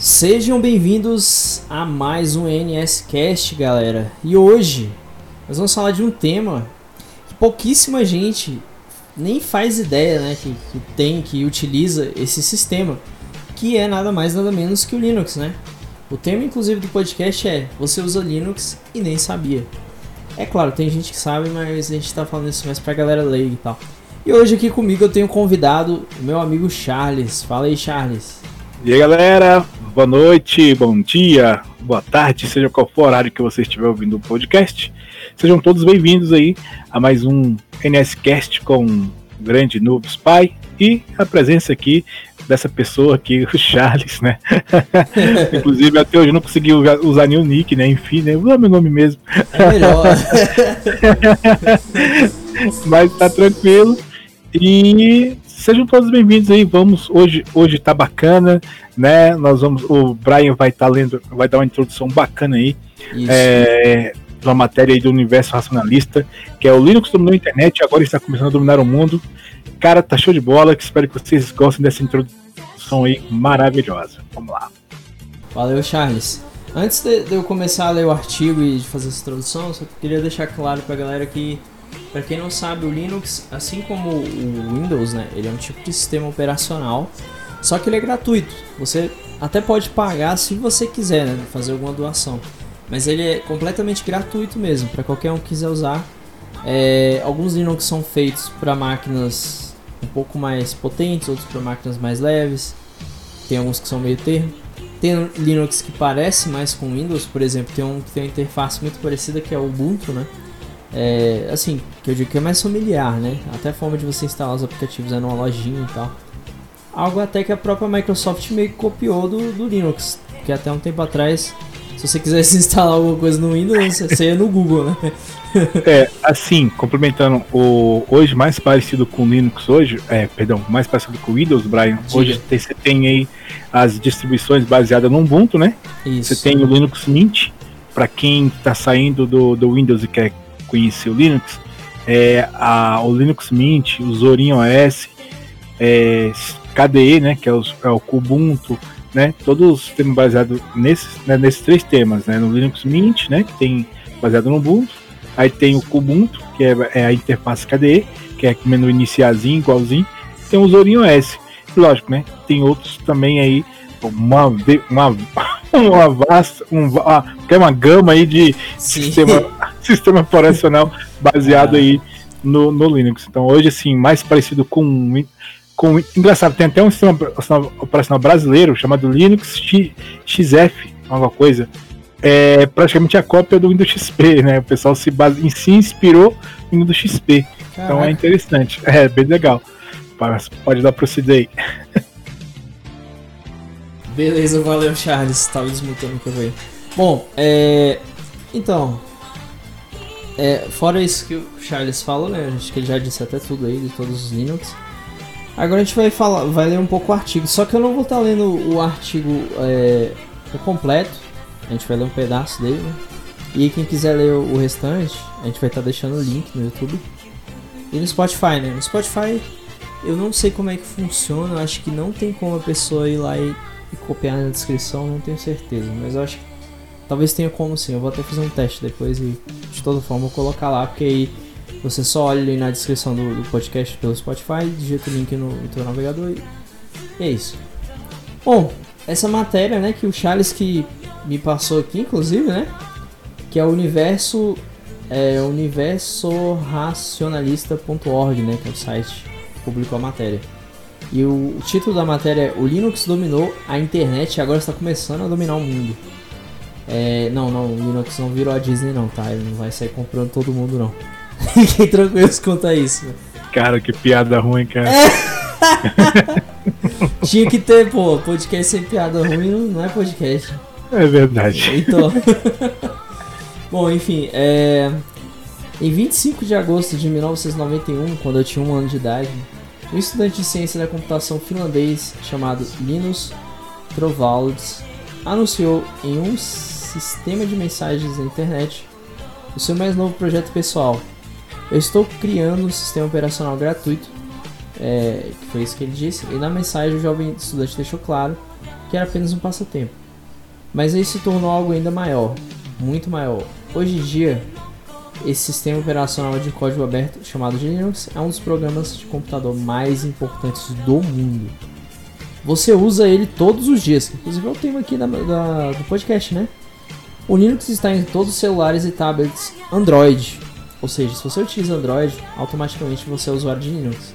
Sejam bem-vindos a mais um NSCast, galera. E hoje nós vamos falar de um tema que pouquíssima gente nem faz ideia, né, que, que tem, que utiliza esse sistema, que é nada mais nada menos que o Linux, né? O tema, inclusive, do podcast é Você usa Linux e nem sabia. É claro, tem gente que sabe, mas a gente tá falando isso mais pra galera leiga e tal. E hoje aqui comigo eu tenho convidado o meu amigo Charles. Fala aí, Charles. E aí, galera, boa noite, bom dia, boa tarde, seja qual for o horário que você estiver ouvindo o podcast. Sejam todos bem-vindos aí a mais um NSCast com o grande Noob Spy e a presença aqui dessa pessoa aqui, o Charles, né? Inclusive, até hoje eu não consegui usar nenhum nick, né? Enfim, né? Usar meu nome mesmo. É melhor. Mas tá tranquilo. E sejam todos bem-vindos aí. Vamos hoje, hoje tá bacana, né? Nós vamos, o Brian vai estar tá lendo, vai dar uma introdução bacana aí. É, de uma matéria aí do universo racionalista, que é o Linux dominou a internet e agora está começando a dominar o mundo. Cara, tá show de bola. Que espero que vocês gostem dessa introdução aí maravilhosa. Vamos lá. Valeu, Charles. Antes de, eu começar a ler o artigo e de fazer essa introdução, só queria deixar claro pra galera que para quem não sabe, o Linux, assim como o Windows, né, ele é um tipo de sistema operacional, só que ele é gratuito. Você até pode pagar se você quiser, né, fazer alguma doação, mas ele é completamente gratuito mesmo para qualquer um que quiser usar. É, alguns Linux são feitos para máquinas um pouco mais potentes, outros para máquinas mais leves. Tem alguns que são meio termo. Tem Linux que parece mais com Windows, por exemplo, tem um que tem uma interface muito parecida que é o Ubuntu, né? É, assim, que eu digo que é mais familiar, né? Até a forma de você instalar os aplicativos é numa lojinha e tal. Algo até que a própria Microsoft meio que copiou do, do Linux, que até um tempo atrás, se você quisesse instalar alguma coisa no Windows, você ia no Google, né? é, assim, complementando, o hoje mais parecido com o Linux hoje, é, perdão, mais parecido com o Windows, Brian, Diga. hoje você tem aí as distribuições baseadas no Ubuntu, né? Isso. Você tem o Linux Mint, para quem está saindo do, do Windows e quer conhecer o Linux, é a, o Linux Mint, o Zorin OS, é, KDE, né, que é, os, é o Kubuntu, né, todos temos baseado nesses, né, nesses três temas, né, no Linux Mint, né, que tem baseado no Ubuntu, aí tem o Kubuntu, que é, é a interface KDE, que é menu iniciazinho, igualzinho, tem o Zorin OS, lógico, né, tem outros também aí, uma, uma, uma vasta, um, uma, é uma gama aí de Sim. sistema sistema operacional baseado aí no, no Linux. Então hoje, assim, mais parecido com com, engraçado, tem até um sistema operacional brasileiro chamado Linux XF, alguma coisa. É praticamente a cópia do Windows XP, né? O pessoal se, base, se inspirou no Windows XP. Caraca. Então é interessante. É bem legal. Pode dar proceder aí. Beleza, valeu, Charles. Tava desmutando o que eu veio. Bom, é. Então, é, fora isso que o Charles falou, né? Acho que ele já disse até tudo aí de todos os Linux. Agora a gente vai falar, vai ler um pouco o artigo. Só que eu não vou estar tá lendo o artigo é, completo. A gente vai ler um pedaço dele, né? E quem quiser ler o restante, a gente vai estar tá deixando o link no YouTube. E no Spotify, né? No Spotify eu não sei como é que funciona. Acho que não tem como a pessoa ir lá e, e copiar na descrição, não tenho certeza. Mas eu acho que Talvez tenha como sim, eu vou até fazer um teste depois e de toda forma vou colocar lá, porque aí você só olha ali na descrição do, do podcast pelo Spotify, digita o link no, no teu navegador e, e é isso. Bom, essa matéria, né, que o Charles que me passou aqui, inclusive, né, que é o universo é universoracionalista.org, né, que é o site que publicou a matéria. E o, título da matéria é O Linux dominou a internet e agora está começando a dominar o mundo. É, não, não, o Linux não virou a Disney não, tá? Ele não vai sair comprando todo mundo não. Fiquem tranquilos quanto a isso. Cara, que piada ruim, cara. É. Tinha que ter, pô, podcast sem piada ruim não é podcast. É verdade. Então. Bom, enfim, é... em 25 de agosto de 1991, quando eu tinha um ano de idade, um estudante de ciência da computação finlandês chamado Linus Torvalds anunciou em um sistema de mensagens na internet, o seu mais novo projeto pessoal. Eu estou criando um sistema operacional gratuito, é, que foi isso que ele disse, e na mensagem o jovem estudante deixou claro que era apenas um passatempo. Mas aí se tornou algo ainda maior, muito maior. Hoje em dia, esse sistema operacional de código aberto chamado Linux é um dos programas de computador mais importantes do mundo. Você usa ele todos os dias, inclusive é o tema aqui da, da, do podcast, né? O Linux está em todos os celulares e tablets Android, ou seja, se você utiliza Android, automaticamente você é usuário de Linux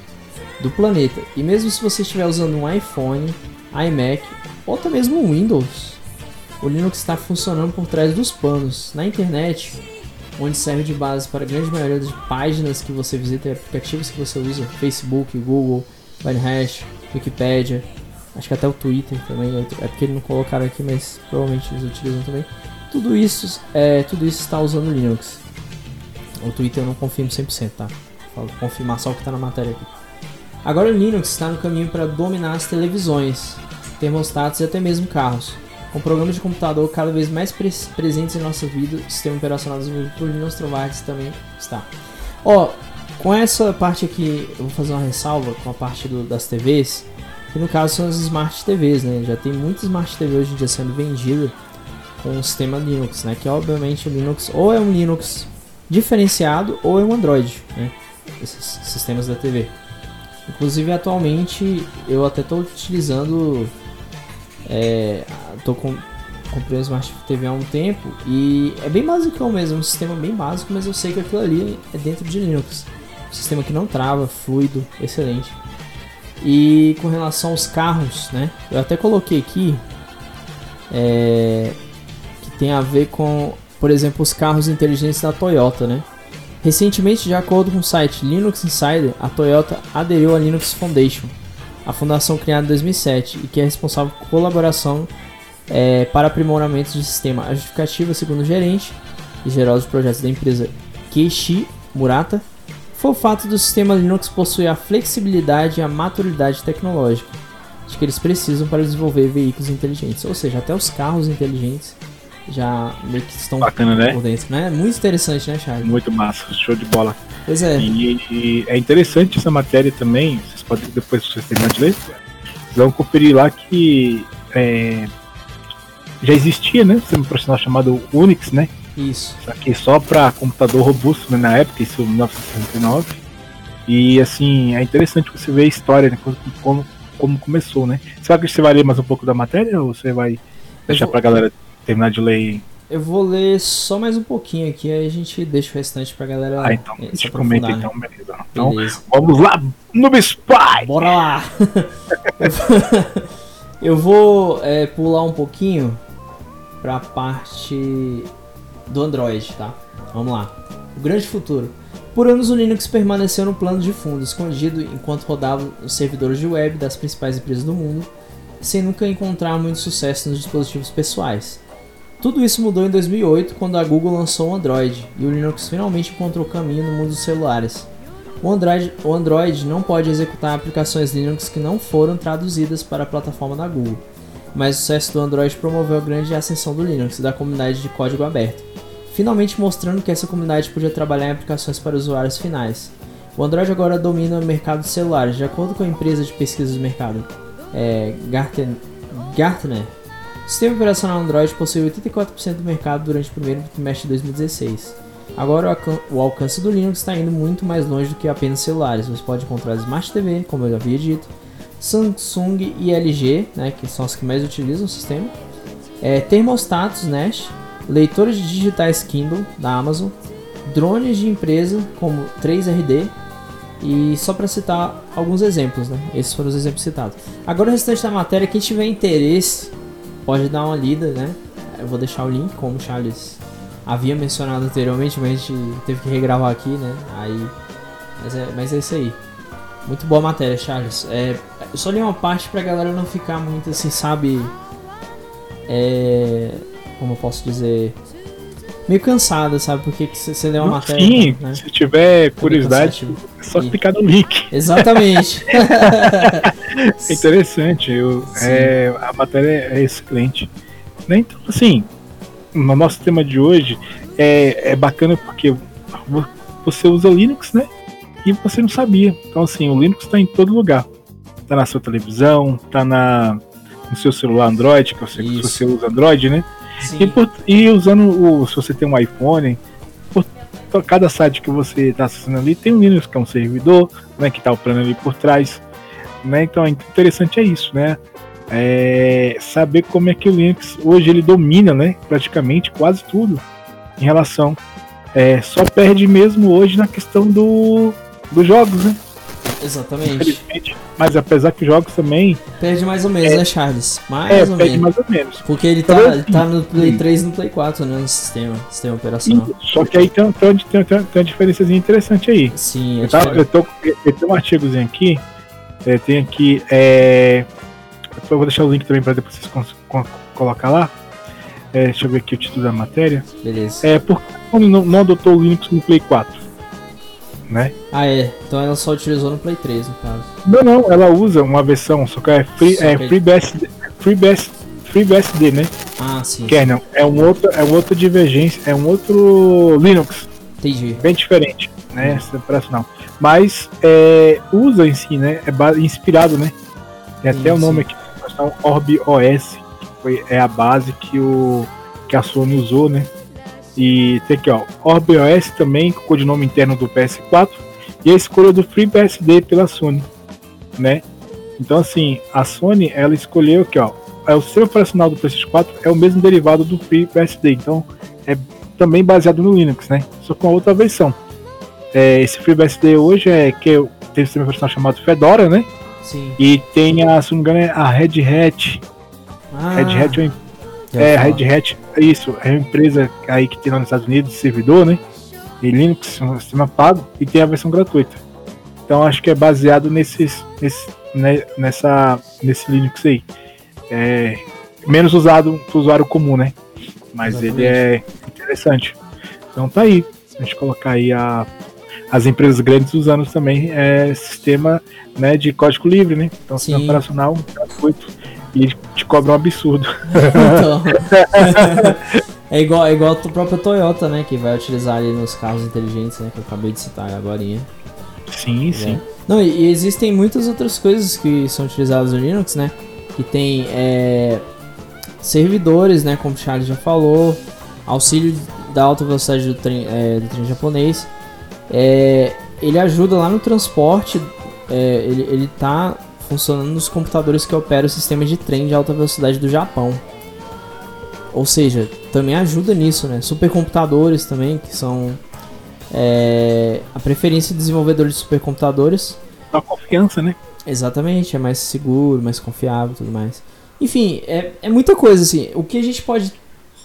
do planeta. E mesmo se você estiver usando um iPhone, iMac ou até mesmo um Windows, o Linux está funcionando por trás dos panos. Na internet, onde serve de base para a grande maioria das páginas que você visita e aplicativos que você usa, Facebook, Google, Hash, Wikipedia, acho que até o Twitter também, é porque eles não colocaram aqui, mas provavelmente eles utilizam também. Tudo isso, é, tudo isso está usando Linux. O Twitter eu não confirmo 100%, tá? Vou confirmar só o que está na matéria aqui. Agora o Linux está no caminho para dominar as televisões, termostatos e até mesmo carros. Com programas de computador cada vez mais pre presentes em nossa vida, o sistema operacional desenvolvido por Linux Torvalds também está. Ó, com essa parte aqui, eu vou fazer uma ressalva com a parte do, das TVs, que no caso são as Smart TVs, né? Já tem muitas Smart TV hoje em dia sendo vendida com o sistema Linux, né? Que obviamente o Linux ou é um Linux diferenciado ou é um Android, né? Esses sistemas da TV. Inclusive atualmente eu até estou utilizando é, tô com, comprei o Smart TV há um tempo e é bem básico mesmo, um sistema bem básico, mas eu sei que aquilo ali é dentro de Linux. Um sistema que não trava, fluido, excelente. E com relação aos carros, né? Eu até coloquei aqui é, que tem a ver com, por exemplo, os carros inteligentes da Toyota, né? Recentemente, de acordo com o site Linux Insider, a Toyota aderiu à Linux Foundation, a fundação criada em 2007 e que é responsável por colaboração é, para aprimoramento de sistema. A justificativa, segundo o gerente e geral dos projetos da empresa Keishi Murata, foi o fato do sistema Linux possuir a flexibilidade e a maturidade tecnológica de que eles precisam para desenvolver veículos inteligentes, ou seja, até os carros inteligentes já meio que estão Bacana, né? por dentro, né? Muito interessante, né, Charles? Muito massa, show de bola. Pois é. E, e é interessante essa matéria também, vocês podem depois, se vocês terminarem de ler, vocês vão conferir lá que é, já existia, né? Um operacional chamado Unix, né? Isso. Só que só para computador robusto né, na época, isso em 1969. E assim, é interessante você ver a história, né? Como, como, começou, né? Será que você vai ler mais um pouco da matéria ou você vai deixar vou... pra galera terminar de ler? Eu vou ler só mais um pouquinho aqui, aí a gente deixa o restante pra galera. Ah, então, a gente comenta né? então, beleza. Então, beleza. vamos lá, no Spy! Bora lá! eu vou é, pular um pouquinho pra parte do Android, tá? Vamos lá. O grande futuro. Por anos o Linux permaneceu no plano de fundo, escondido enquanto rodava os servidores de web das principais empresas do mundo, sem nunca encontrar muito sucesso nos dispositivos pessoais. Tudo isso mudou em 2008, quando a Google lançou o Android, e o Linux finalmente encontrou caminho no mundo dos celulares. O Android, o Android não pode executar aplicações Linux que não foram traduzidas para a plataforma da Google, mas o sucesso do Android promoveu a grande ascensão do Linux e da comunidade de código aberto, finalmente mostrando que essa comunidade podia trabalhar em aplicações para usuários finais. O Android agora domina o mercado de celulares, de acordo com a empresa de pesquisa do mercado é, Gartner. O sistema operacional Android possui 84% do mercado durante o primeiro trimestre de 2016. Agora o alcance do Linux está indo muito mais longe do que apenas celulares. Você pode encontrar Smart TV, como eu havia dito, Samsung e LG, né, que são as que mais utilizam o sistema, é, termostatos Nest, leitores digitais Kindle da Amazon, drones de empresa como 3RD e só para citar alguns exemplos, né? Esses foram os exemplos citados. Agora o restante da matéria, quem tiver interesse pode dar uma lida, né? Eu vou deixar o link, como o Charles havia mencionado anteriormente, mas a gente teve que regravar aqui, né? Aí, mas é, mas é isso aí. Muito boa matéria, Charles. É, eu só li uma parte pra galera não ficar muito assim, sabe? É. Como eu posso dizer? Meio cansada, sabe? Porque você lê uma matéria. Sim, né? se tiver curiosidade, é só e... clicar no link. Exatamente. é interessante. Eu, é, a matéria é excelente. Né? Então, assim, no nosso tema de hoje é, é bacana porque você usa Linux, né? e você não sabia. Então, assim, o Linux está em todo lugar. Está na sua televisão, está na, no seu celular Android, que você, se Isso. você usa Android, né? E, por- e usando o. Se você tem um iPhone, por, cada site que você está acessando ali, tem um Linux que é um servidor, né? Que está operando ali por trás. Né? Então, interessante é isso, né? É saber como é que o Linux hoje ele domina, né? Praticamente quase tudo em relação. É, só perde mesmo hoje na questão do, dos jogos, né? Exatamente. Mas apesar que os jogos também Perde mais ou menos, né, Charles? Mais é, ou perde menos. mais ou menos. Porque ele tá, ele tá no Play sim. 3 e no Play 4, né? No sistema, sistema operacional. Só que aí tem, tem, tem, tem, tem uma diferençazinha interessante aí. Sim, é Eu, tava, eu, tô, eu tenho um artigozinho aqui. É, tem aqui. É, eu vou deixar o link também para depois vocês colocar lá. É, deixa eu ver aqui o título da matéria. Beleza. É, por que não, não adotou o Linux no Play 4? Né? Ah, é. Então ela só utilizou no Play 3, no caso. Não, não, ela usa uma versão, só que é Free, Só é que- FreeBSD, FreeBSD, FreeBSD, né? Ah, sim. Kernel. É um outro, é um outro divergência, é um outro Linux. Entendi. bem diferente, né? Essa operacional. Mas é, usa em si, né? É inspirado, né? Tem até o nome aqui, Orb OS, que foi, é a base que, o, que a Sony usou, né? E tem aqui, ó, Orb OS também, com o codinome interno do PS4, e a escolha do FreeBSD pela Sony, né? Então, assim, a Sony, ela escolheu aqui, ó, é o sistema operacional do PlayStation 4 é o mesmo derivado do FreeBSD, então é também baseado no Linux, né? Só com a outra versão. É, esse FreeBSD hoje é que eu- tem um sistema operacional chamado Fedora, né? Sim. E tem a, se não me engano, é a Red Hat. Ah, Red Hat é é. Red Hat, isso, é uma empresa aí que tem lá nos Estados Unidos, servidor, né? E Linux, um sistema pago, e tem a versão gratuita. Então acho que é baseado nesses, nesse, né, nessa, nesse Linux aí. É, menos usado pro usuário comum, né? Mas ele é interessante. Então tá aí. A gente colocar aí a, as empresas grandes usando também é, sistema né, de código livre, né? Então sistema operacional gratuito. E te cobra um absurdo. Então. é igual, é igual a própria Toyota, né? Que vai utilizar ali nos carros inteligentes, né? Que eu acabei de citar agora. Sim, sim. Não, e, e existem muitas outras coisas que são utilizadas no Linux, né? Que tem é, servidores, né? Como o Charles já falou, auxílio da alta velocidade do trem, é, do trem japonês. É, ele ajuda lá no transporte, é, ele, ele tá funcionando nos computadores que operam o sistema de trem de alta velocidade do Japão. Ou seja, também ajuda nisso, né? Supercomputadores também, que são é, a preferência de desenvolvedores de supercomputadores. Dá confiança, né? Exatamente, é mais seguro, mais confiável e tudo mais. Enfim, é, é muita coisa assim. O que a gente pode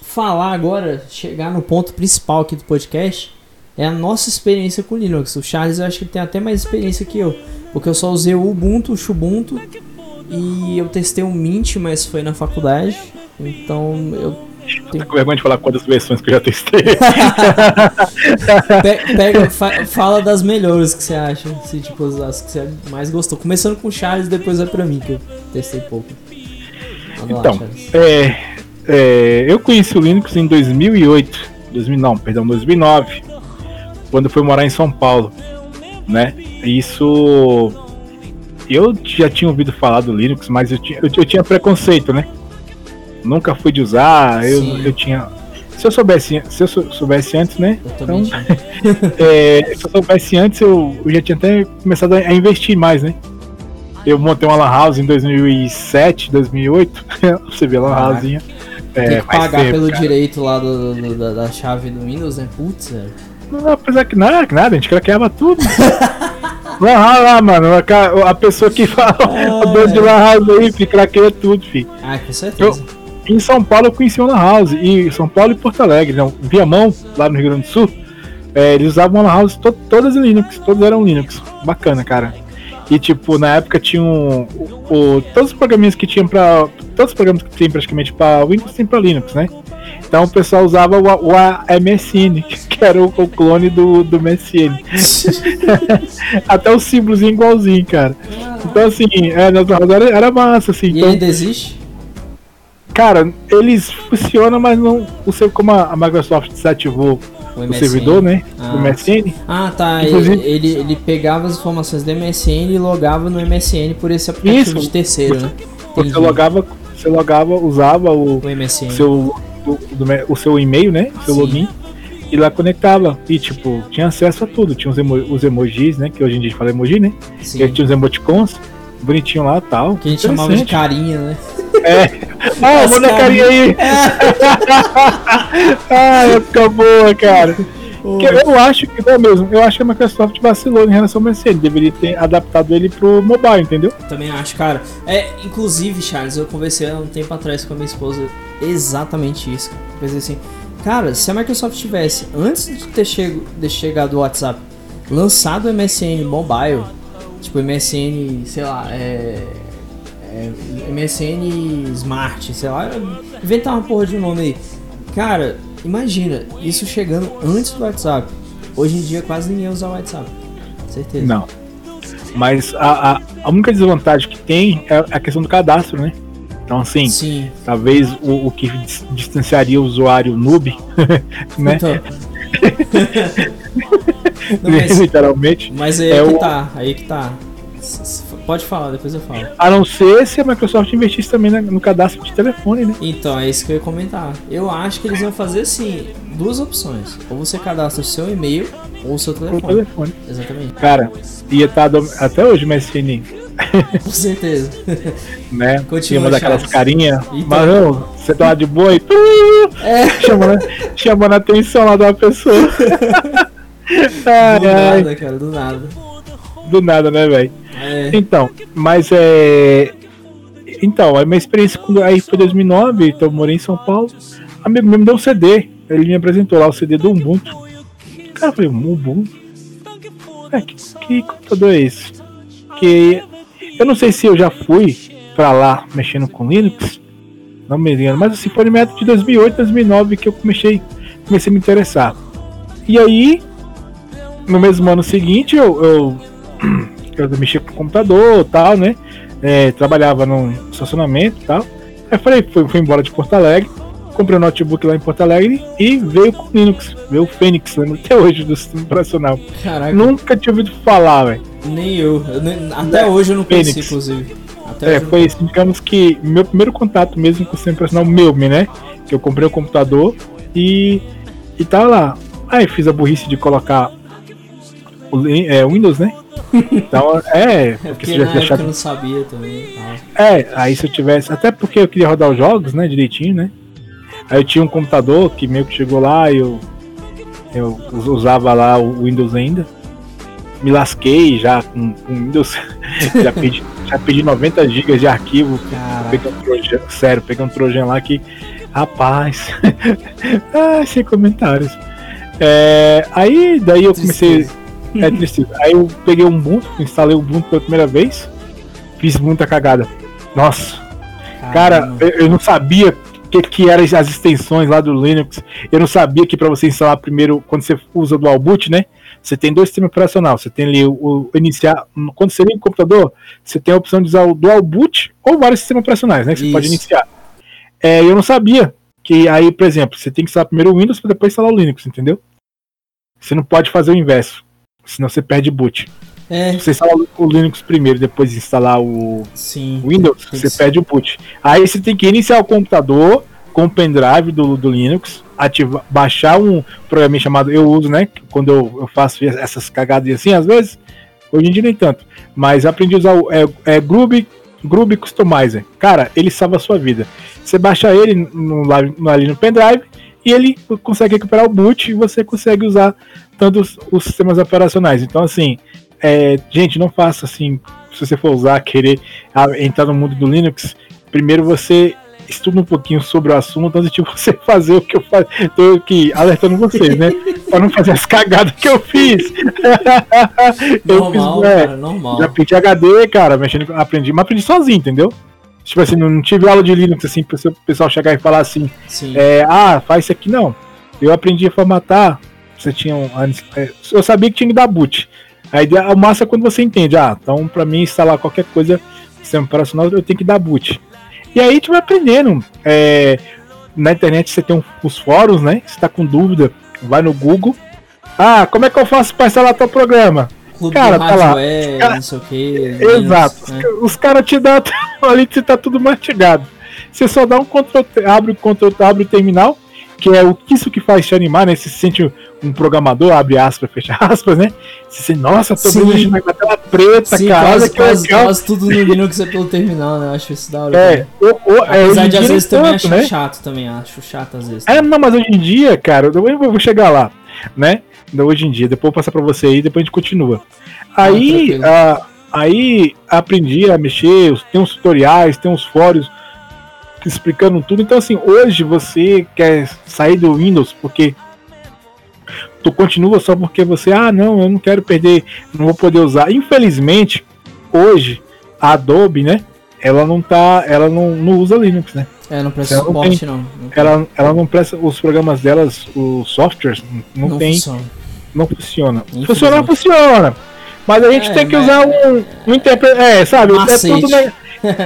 falar agora, chegar no ponto principal aqui do podcast, é a nossa experiência com Linux. O Charles eu acho que ele tem até mais experiência que eu, porque eu só usei o Ubuntu, o Xubuntu e eu testei o Mint, mas foi na faculdade. Então eu Tô com vergonha de falar quantas versões que eu já testei. Pe- pega, fa- fala das melhores que você acha, se, tipo, as que você mais gostou. Começando com o Charles, depois vai pra mim, que eu testei pouco. Lá, Então, Charles. é, é, eu conheci o Linux em 2008, 2000, não, perdão, 2009, quando eu fui morar em São Paulo, né? Isso, eu já tinha ouvido falar do Linux, mas eu tinha, eu, eu tinha preconceito, né? Nunca fui de usar, eu, Sim. eu tinha, se eu soubesse, se eu sou- soubesse antes, né? Então-. É, se eu soubesse antes, eu, eu já tinha até começado a investir mais, né? Eu montei uma Lan House em 2007, 2008. Você vê a Lan. Housezinha. Tem É, que faz pagar tempo, pelo cara. direito lá do, do- da, da chave do Windows, né? Putz, velho. Não, apesar que nada, que nada, a gente craqueava tudo. Lan lá, mano. A, a pessoa que fala, o dono de Lan House aí, fi, craqueia tudo, fi. Ah, com certeza. Em São Paulo eu conheci uma Lan House, e São Paulo e Porto Alegre, não, Viamão, lá no Rio Grande do Sul, é, eles usavam uma Lan House to- todas em Linux, todas eram Linux. Bacana, cara. E tipo, na época tinha um, o, todos os programinhas que tinham pra. Todos os programas que tem praticamente pra Windows tem pra Linux, né? Então o pessoal usava o, o MSN, que era o, o clone do, do MSN. Até o símbolozinho igualzinho, cara. Então assim, é, nas era, era massa, assim. E então, ainda existe? Cara, eles funcionam, mas não. Não sei como a a Microsoft desativou O, o servidor, né? Ah. Do MSN. Ah, tá. Inclusive- Ele, ele, pegava as informações do MSN e logava no MSN por esse aplicativo Isso. de terceiro, né? Você Entendi. logava. você logava, usava o, O MSN. seu, o, do- o seu e-mail, né? Seu Sim. login. E lá conectava. E tipo, tinha acesso a tudo. Tinha os, emo- os emojis, né? Que hoje em dia a gente fala emoji, né? Sim. E aí tinha os emoticons, bonitinho lá tal. Que a gente chamava de carinha, né? Ah, As manda a carinha aí! ah, época boa, cara. Eu acho que não mesmo, eu acho que a Microsoft vacilou em relação ao MSN, deveria ter adaptado ele pro mobile, entendeu? Também acho, cara. É, inclusive, Charles, eu conversei há um tempo atrás com a minha esposa exatamente isso. cara. Eu pensei assim, cara, se a Microsoft tivesse, antes de ter chego, de chegado o WhatsApp, lançado o MSN Mobile, tipo MSN, sei lá, é, é, MSN Smart, sei lá, inventar uma porra de um nome aí. Cara, imagina, isso chegando antes do WhatsApp. Hoje em dia quase ninguém usa o WhatsApp. Certeza. Não. Mas a, a, a única desvantagem que tem é a questão do cadastro, né? Então, assim, Sim. talvez o, o que dis- distanciaria o usuário noob, né? Então. Não, mas, Literalmente. mas aí é que o- tá, aí que tá. Pode falar, depois eu falo. A não ser se a Microsoft investisse também no cadastro de telefone, né? Então, é isso que eu ia comentar. Eu acho que eles iam fazer assim, duas opções. Ou você cadastra o seu e-mail ou o seu telefone. telefone. Exatamente. Cara, ia estar até hoje o MSN, Com certeza. né? Continua, Tinha daquelas carinhas. Então. Mas não, você tá lá de boa e. É. chamando, chamando a atenção lá da pessoa. ai, Do ai, nada, cara, do nada. do nada, né, velho? É. Então, mas é. Então, a minha experiência quando aí foi 2009, então eu morei em São Paulo. Amigo meu me deu um CD. Ele me apresentou lá o CD do Ubuntu. Cara, eu falei, Ubuntu? É, que, que computador é esse? Que eu não sei se eu já fui pra lá mexendo com Linux, não me engano, mas assim, foi no método de 2008, 2009 que eu comecei, comecei a me interessar. E aí, no mesmo ano seguinte, eu, eu, eu mexia com computador e tal, né? É, trabalhava num estacionamento e tal. Aí falei, fui, fui embora de Porto Alegre, comprei um notebook lá em Porto Alegre e veio com Linux, veio o Fênix, lembro até hoje do sistema operacional. Caraca, Nunca tinha ouvido falar, velho. nem eu. Eu nem- Até hoje eu não conheci, Fênix. inclusive. Até É, eu não foi assim, digamos que meu primeiro contato mesmo com o sistema operacional meu, né? Que eu comprei o computador e, e tava lá. Aí fiz a burrice de colocar o é, Windows, né? Então, é, É porque porque se na deixar. eu não sabia também. É, aí se eu tivesse. Até porque eu queria rodar os jogos, né? Direitinho, né? Aí eu tinha um computador que meio que chegou lá e eu, eu usava lá o Windows ainda. Me lasquei já com, com Windows. já, pedi, já pedi 90 GB de arquivo. Peguei um trojan, sério, peguei um trojan lá que. Rapaz. ah, sem comentários. É, aí daí eu comecei. É tristeza. Aí eu peguei um Ubuntu, instalei o Ubuntu pela primeira vez. Fiz muita cagada. Nossa, cara, Caramba. eu, eu não sabia o que, que eram as extensões lá do Linux. Eu não sabia que para você instalar primeiro, quando você usa o Dual Boot, né? Você tem dois sistemas operacionais. Você tem ali o, o iniciar. Quando você liga o computador, você tem a opção de usar o Dual Boot ou vários sistemas operacionais, né? Que você Isso. pode iniciar. É, eu não sabia que aí, por exemplo, você tem que instalar primeiro o Windows para depois instalar o Linux, entendeu? Você não pode fazer o inverso, senão você perde boot. É, Se você instalar o Linux primeiro, depois instalar o sim. Windows, você perde o boot. Aí você tem que iniciar o computador com o pendrive do, do Linux, ativar, baixar um programa chamado eu uso, né? Quando eu, eu faço essas cagadas assim, às vezes, hoje em dia nem tanto. Mas aprendi a usar o é, é Groove, Groove Customizer. Cara, ele salva a sua vida. Você baixa ele no, no- ali no pendrive e ele consegue recuperar o boot e você consegue usar tanto os, os sistemas operacionais. Então, assim, é, gente, não faça assim. Se você for usar, querer ah, entrar no mundo do Linux, primeiro você estuda um pouquinho sobre o assunto antes de você fazer o que eu faço. Tô aqui alertando vocês, né? Pra não fazer as cagadas que eu fiz. eu Normal, fiz, é, cara, normal. já pedi HD, cara, mexendo, aprendi, mas aprendi sozinho, entendeu? Tipo assim, não tive aula de Linux assim, pra o pessoal chegar e falar assim, Sim. é, ah, faz isso aqui não. Eu aprendi a formatar. Você tinha um, é, eu sabia que tinha que dar boot. A ideia, a massa é quando você entende, ah, então pra mim instalar qualquer coisa sistema operacional eu tenho que dar boot. E aí a gente vai aprendendo. É, na internet você tem um- os fóruns, né? Você tá com dúvida, vai no Google. Ah, como é que eu faço pra instalar tal programa? Clube cara, tá lá. hardware, Cara, não sei o que. Exato. Os caras te dão ali, você tá tudo mastigado. Você só dá um Ctrl, abre o Ctrl, abre o terminal, que é o que isso que faz te animar, né? Você se sente um programador, abre aspas, fecha aspas, né? Você sente, nossa, tô mexendo na tela preta, Sim, cara. Quase, quase, legal. quase tudo no Linux é pelo terminal, né? Eu acho isso da hora. É, é, hoje Apesar em de às vezes nem também tanto, achar né? chato também, acho chato às vezes. É, não, mas hoje em dia, cara, eu vou chegar lá, né? Hoje em dia, depois eu vou passar pra você aí, depois a gente continua. Aí, ah, aí aprendi a mexer, tem uns tutoriais, tem uns fóruns explicando tudo. Então, assim, hoje você quer sair do Windows porque tu continua só porque você, ah, não, eu não quero perder, não vou poder usar. Infelizmente, hoje, a Adobe, né? Ela não tá, ela não, não usa Linux, né? É, não presta Ela não suporte não. Não, ela, ela não presta os programas delas, os softwares, não, não tem, funciona. não funciona. Funciona, funciona. Mas a gente É, tem que usar um, um. É, sabe? É Macete. tudo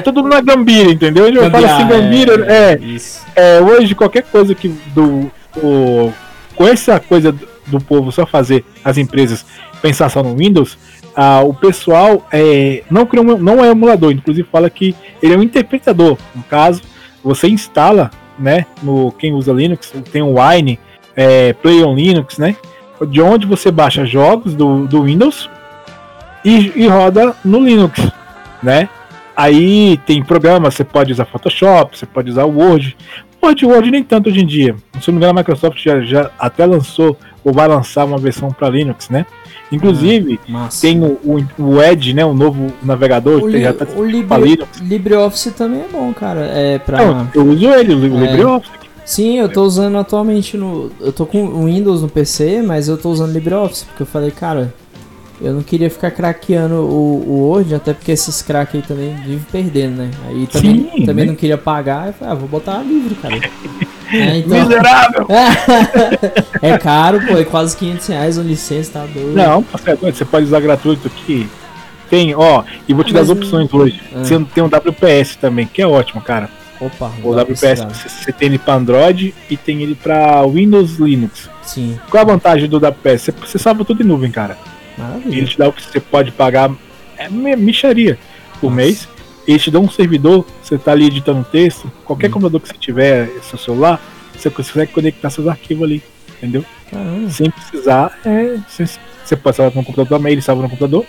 tudo na gambira, entendeu? Eu falo assim, gambira, é, Isso. é, hoje qualquer coisa que do. O, com essa coisa do, do povo só fazer as empresas pensar só no Windows, ah, o pessoal é, não, cria um, não é emulador, inclusive fala que ele é um interpretador. No caso, você instala, né? No, quem usa Linux, tem o Wine, é, Play on Linux, né? De onde você baixa jogos do, do Windows e, e roda no Linux, né? Aí tem programas, você pode usar Photoshop, você pode usar Word. Word, Word nem tanto hoje em dia. Se não me engano, a Microsoft já, já até lançou ou vai lançar uma versão para Linux, né? Inclusive, Massa. tem o, o, o Edge, né? O novo navegador, o, que li, já tá o Libre, Linux. LibreOffice também é bom, cara. É pra. Não, eu uso ele, o É. LibreOffice. Sim, eu tô usando atualmente no. Eu tô com o Windows no PC, mas eu tô usando LibreOffice, porque eu falei, cara, eu não queria ficar craqueando o, o Word, até porque esses crack aí também vivem perdendo, né? Aí também, Sim, também né? não queria pagar, eu falei, ah, vou botar livre, cara. É, então, Miserável! é caro, pô, é quase 500 reais uma licença, tá doido. Não, você é você pode usar gratuito aqui. Tem, ó, e vou te dar as opções hoje. ah. Você tem um WPS também, que é ótimo, cara. Opa, O WPS, você tem ele para Android e tem ele para Windows Linux. Sim, Qual a vantagem do WPS? Você, você salva tudo em nuvem, cara. Maravilha. Ele te dá o que você pode pagar, é mi- micharia por Nossa. mês. Ele te dá um servidor, você tá ali editando texto, qualquer Hum. computador que você tiver, seu celular, você consegue conectar seus arquivos ali, entendeu? Caramba, Sem precisar, é, você, você pode salvar no computador também, ele salva no computador.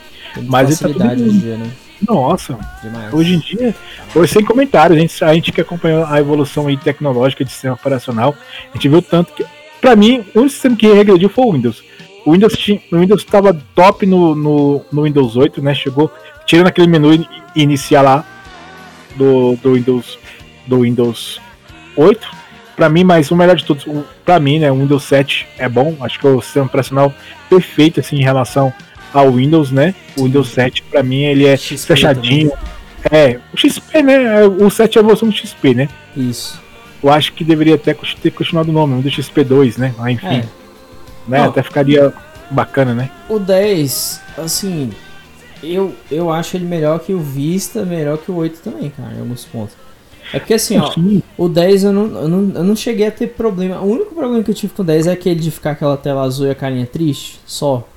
mas ele tá tudo hoje em dia, né? Nossa, Demais. Hoje em dia, hoje sem comentários, a gente, a gente que acompanhou a evolução aí tecnológica de sistema operacional, a gente viu tanto que, pra mim, o único sistema que regrediu foi o Windows. O Windows tinha- o Windows estava top no, no, no Windows 8, né? Chegou, tirando aquele menu in- inicial lá do, do Windows do Windows 8. Pra mim, mas o melhor de todos, o- pra mim, né, o Windows 7 é bom. Acho que é o sistema operacional perfeito assim em relação ao Windows, né? O Windows 7 pra mim ele é XP fechadinho. É, o XP, né? O 7 é a evolução do XP, né? Isso. Eu acho que deveria até ter continuado o nome, do XP2, né? Mas enfim, É. né? Não. Até ficaria bacana, né? O 10, assim, eu, eu acho ele melhor que o Vista, melhor que o 8 também, cara, em alguns pontos. É porque assim, ó, Sim, o 10 eu não, eu, não, eu não cheguei a ter problema. O único problema que eu tive com o 10 é aquele de ficar aquela tela azul e a carinha triste, só.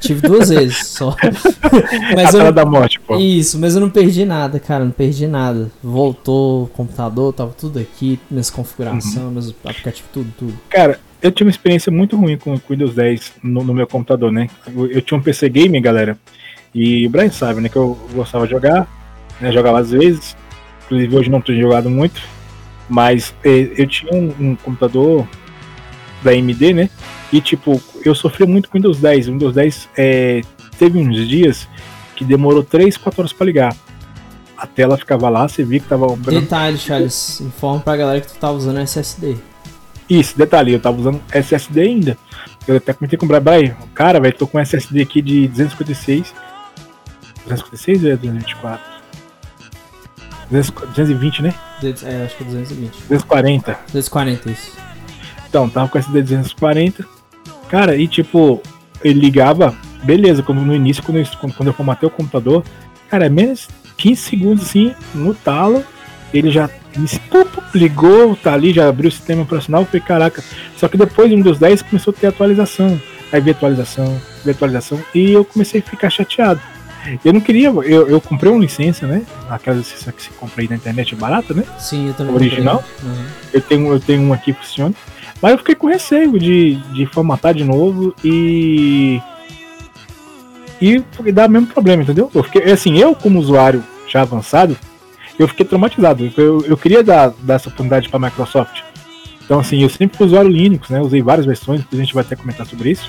Tive duas vezes só. a Mas eu tela não, da morte, pô. Isso, mas eu não perdi nada, cara, não perdi nada. Voltou o computador, tava tudo aqui, minhas configurações, Uhum. meus aplicativos, tudo, tudo. Cara, eu tive uma experiência muito ruim com o Windows 10 no, no meu computador, né? Eu, eu tinha um PC game, galera, e o Brian sabe, né? Que eu gostava de jogar, né? Jogava às vezes, inclusive hoje não tenho jogado muito, mas eh, eu tinha um, um computador da AMD, né? E tipo, eu sofri muito com o Windows 10. O Windows 10 eh, teve uns dias que demorou 3, 4 horas pra ligar. A tela ficava lá, você via que tava Detalhe, Charles, informa pra galera que tu tá usando SSD. Isso, detalhe, eu tava usando SSD ainda. Eu até comentei com o Brian, cara, velho, tô com SSD aqui de 256. 256 ou é 224? 220, né? É, acho que é 220. 240. 240, isso. Então, tava com SSD 240. Cara, e tipo, ele ligava, beleza, quando no início, quando eu, quando eu formatei o computador, cara, é menos 15 segundos assim, no talo, ele já ligou, tá ali, já abriu o sistema operacional, falei, caraca. Só que depois do Windows 10 começou a ter atualização. Aí veio atualização, veio atualização, e eu comecei a ficar chateado. Eu não queria, eu, eu comprei uma licença, né? Aquela licença que se comprei na internet barata, né? Sim, eu também. Original. Uhum. Eu, tenho, eu tenho um aqui que funciona. Mas eu fiquei com receio de, de formatar de novo e. E dar o mesmo problema, entendeu? Eu fiquei, assim, eu como usuário já avançado, eu fiquei traumatizado. Eu, eu queria dar, dar essa oportunidade para a Microsoft. Então, assim, eu sempre fui usuário Linux, né? Usei várias versões, a gente vai até comentar sobre isso.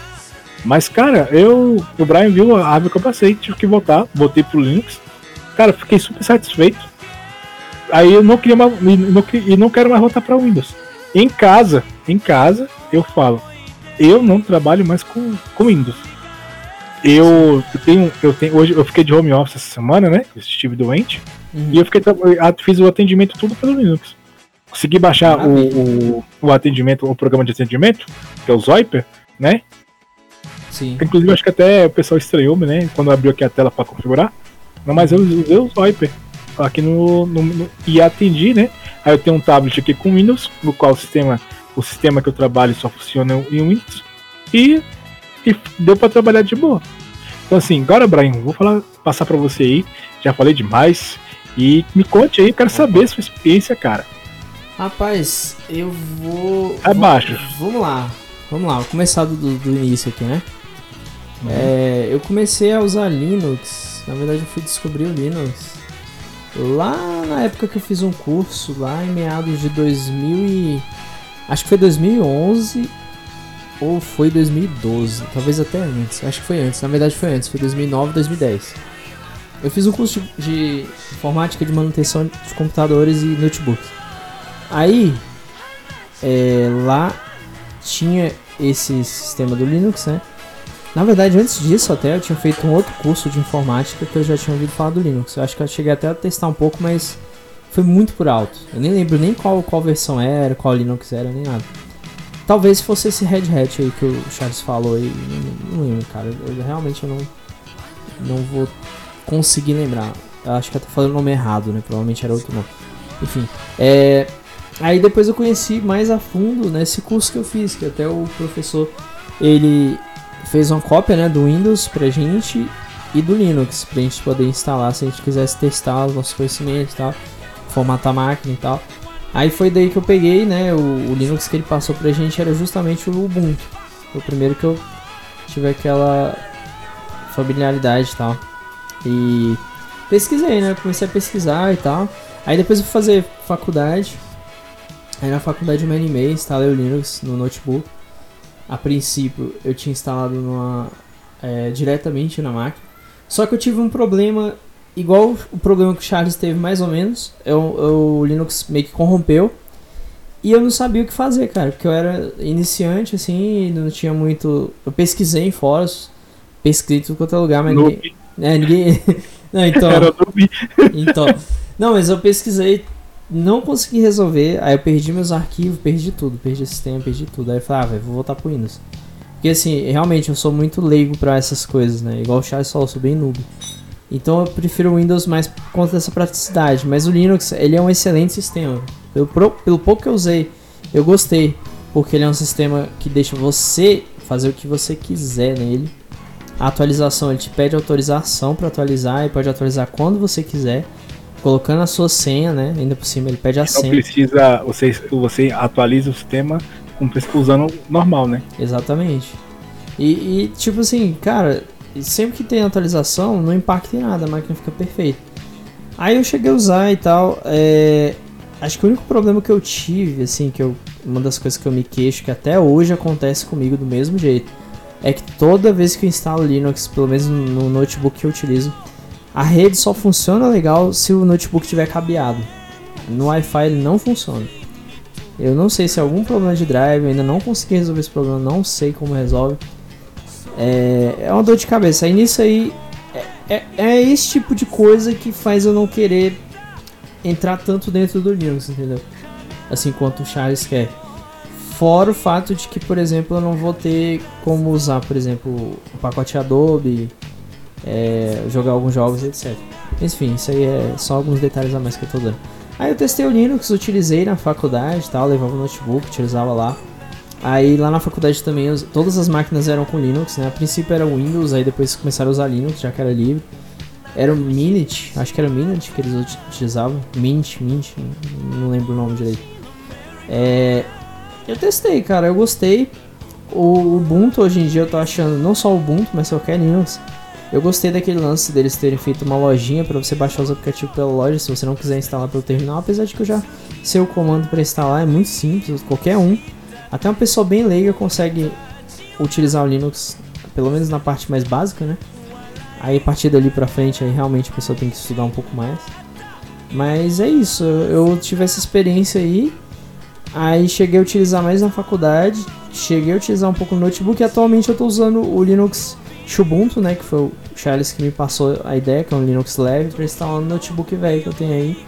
Mas, cara, eu. O Brian viu a árvore que eu passei, tive que voltar, voltei pro Linux. Cara, fiquei super satisfeito. Aí eu não queria mais. E não, e não quero mais voltar para Windows. Em casa, em casa, eu falo. Eu não trabalho mais com, com Windows. Eu, eu tenho, eu tenho. Hoje eu fiquei de home office essa semana, né? Estive doente. Uhum. E eu fiquei fiz o atendimento tudo pelo Linux. Consegui baixar o, o, o, atendimento, o programa de atendimento, que é o Zoiper, né? Sim. Inclusive, acho que até o pessoal estranhou, né? Quando abriu aqui a tela para configurar. Não, mas eu usei o Viper aqui no, no, no, e atendi, né? Aí eu tenho um tablet aqui com Windows, no qual o sistema, o sistema que eu trabalho só funciona em Windows. E, e deu para trabalhar de boa. Então assim, agora Brian, vou falar, passar para você aí. Já falei demais. E me conte aí, quero saber sua experiência, cara. Rapaz, eu vou. Abaixo. Vamos lá. Vamos lá, vou começar do, do início aqui, né? Uhum. É, eu comecei a usar Linux, na verdade eu fui descobrir o Linux lá na época que eu fiz um curso, lá em meados de 2000 e... Acho que foi 2011 ou foi 2012, talvez até antes, acho que foi antes, na verdade foi antes, foi 2009, 2010. Eu fiz um curso de, informática de manutenção de computadores e notebooks. Aí, é, lá tinha esse sistema do Linux, né? Na verdade, antes disso até eu tinha feito um outro curso de informática que eu já tinha ouvido falar do Linux. Eu acho que eu cheguei até a testar um pouco, mas foi muito por alto. Eu nem lembro nem qual, qual versão era, qual Linux era, nem nada. Talvez fosse esse Red Hat aí que o Charles falou aí. Não, não lembro, cara. Eu, realmente eu não, não vou conseguir lembrar. Eu acho que eu tô falando o nome errado, né? Provavelmente era outro nome. Enfim, é... Aí depois eu conheci mais a fundo nesse curso que eu fiz, que até o professor ele fez uma cópia né, do Windows pra gente e do Linux pra gente poder instalar se a gente quisesse testar os nossos conhecimentos e tal, formatar a máquina e tal. Aí foi daí que eu peguei, né, o, o Linux que ele passou pra gente era justamente o Ubuntu. Foi o primeiro que eu tive aquela familiaridade e tal. E pesquisei, né, comecei a pesquisar e tal. Aí depois eu fui fazer faculdade. Aí na faculdade eu me animei, instalei o Linux no notebook a princípio eu tinha instalado numa, é, diretamente na máquina. Só que eu tive um problema igual o problema que o Charles teve mais ou menos. Eu, eu, o Linux meio que corrompeu. E eu não sabia o que fazer, cara, porque eu era iniciante, assim, não tinha muito. Eu pesquisei em fóruns, pesquisei tudo quanto é lugar, mas ninguém. É, ninguém. não, então. Era então. Não, mas eu pesquisei não consegui resolver, aí eu perdi meus arquivos, perdi tudo, perdi o sistema, perdi tudo. Aí eu falei, ah, vou voltar pro Windows. Porque assim, realmente eu sou muito leigo para essas coisas, né? Igual o Charles falou, eu sou bem noob. Então eu prefiro o Windows mais por conta dessa praticidade. Mas o Linux, ele é um excelente sistema. Pelo, pelo pouco que eu usei, eu gostei. Porque ele é um sistema que deixa você fazer o que você quiser nele. A atualização, ele te pede autorização para atualizar e pode atualizar quando você quiser colocando a sua senha, né? Ainda por cima ele pede a senha. precisa, você, você atualiza o sistema usando normal, né? Exatamente. E, e, tipo assim, cara, sempre que tem atualização, não impacta em nada, a máquina fica perfeita. Aí eu cheguei a usar e tal. É... Acho que o único problema que eu tive, assim, que eu. Uma das coisas que eu me queixo, que até hoje acontece comigo do mesmo jeito, é que toda vez que eu instalo Linux, pelo menos no notebook que eu utilizo, a rede só funciona legal se o notebook tiver cabeado. No Wi-Fi ele não funciona. Eu não sei se é algum problema de drive, ainda não consegui resolver esse problema, não sei como resolve. É, é uma dor de cabeça. Aí nisso aí é, é, é, esse tipo de coisa que faz eu não querer entrar tanto dentro do Linux, entendeu? Assim quanto o Charles quer. Fora o fato de que, por exemplo, eu não vou ter como usar, por exemplo, o pacote Adobe, é, jogar alguns jogos, etc. Enfim, isso aí é só alguns detalhes a mais que eu tô dando. Aí eu testei o Linux, utilizei na faculdade tal, levava o notebook, utilizava lá. Aí lá na faculdade também todas as máquinas eram com Linux, né? A princípio era Windows, aí depois começaram a usar Linux, já que era livre. Era o Minit, acho que era o Minit que eles utilizavam. Mint, Mint, não lembro o nome direito. É, eu testei, cara, eu gostei. O Ubuntu hoje em dia eu tô achando, não só o Ubuntu, mas qualquer Linux. Eu gostei daquele lance deles terem feito uma lojinha para você baixar os aplicativos pela loja, se você não quiser instalar pelo terminal, apesar de que eu já sei o comando para instalar, é muito simples, qualquer um. Até uma pessoa bem leiga consegue utilizar o Linux, pelo menos na parte mais básica, né? Aí a partir dali pra frente aí realmente a pessoa tem que estudar um pouco mais. Mas é isso, eu tive essa experiência aí. Aí cheguei a utilizar mais na faculdade, cheguei a utilizar um pouco no notebook e atualmente eu estou usando o Linux Ubuntu, né, que foi o Charles que me passou a ideia, que é um Linux leve para instalar no notebook velho que eu tenho aí,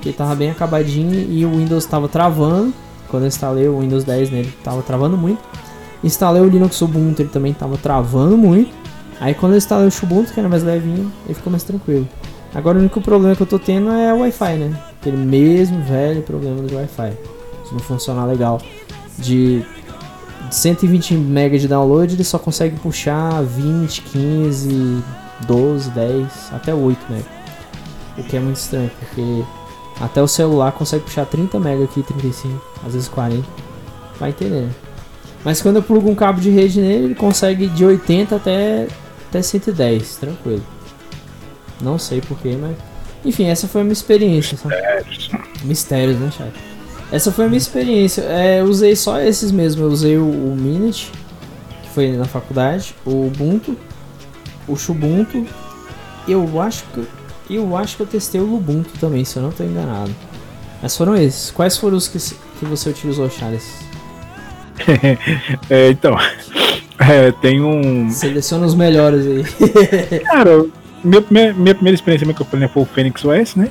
que tava bem acabadinho e o Windows tava travando. Quando eu instalei o Windows 10 nele, tava travando muito. Instalei o Linux Ubuntu, ele também tava travando muito. Aí quando eu instalei o Ubuntu, que era mais levinho, ele ficou mais tranquilo. Agora o único problema que eu tô tendo é o Wi-Fi, né? Aquele mesmo velho problema do Wi-Fi. Se não funcionar legal. De 120 MB de download, ele só consegue puxar 20, 15, 12, 10, até 8 MB. O que é muito estranho, porque até o celular consegue puxar 30 MB aqui, 35, às vezes 40. Vai entender. Mas quando eu plugo um cabo de rede nele, ele consegue de 80 até até 110, tranquilo. Não sei porquê, mas. Enfim, essa foi a minha experiência. Mistérios. Mistérios, né, chat? Essa foi a minha experiência. É, eu usei só esses mesmo. Eu usei o, o Minute, que foi na faculdade, o Ubuntu, o Xubuntu. Eu acho que. Eu acho que eu testei o Ubuntu também, se eu não estou enganado. Mas foram esses. Quais foram os que, que você utilizou, Charles? é, então, é, tem um. Seleciona os melhores aí. Cara, minha, minha, minha primeira experiência que eu falei foi o Phoenix OS, né?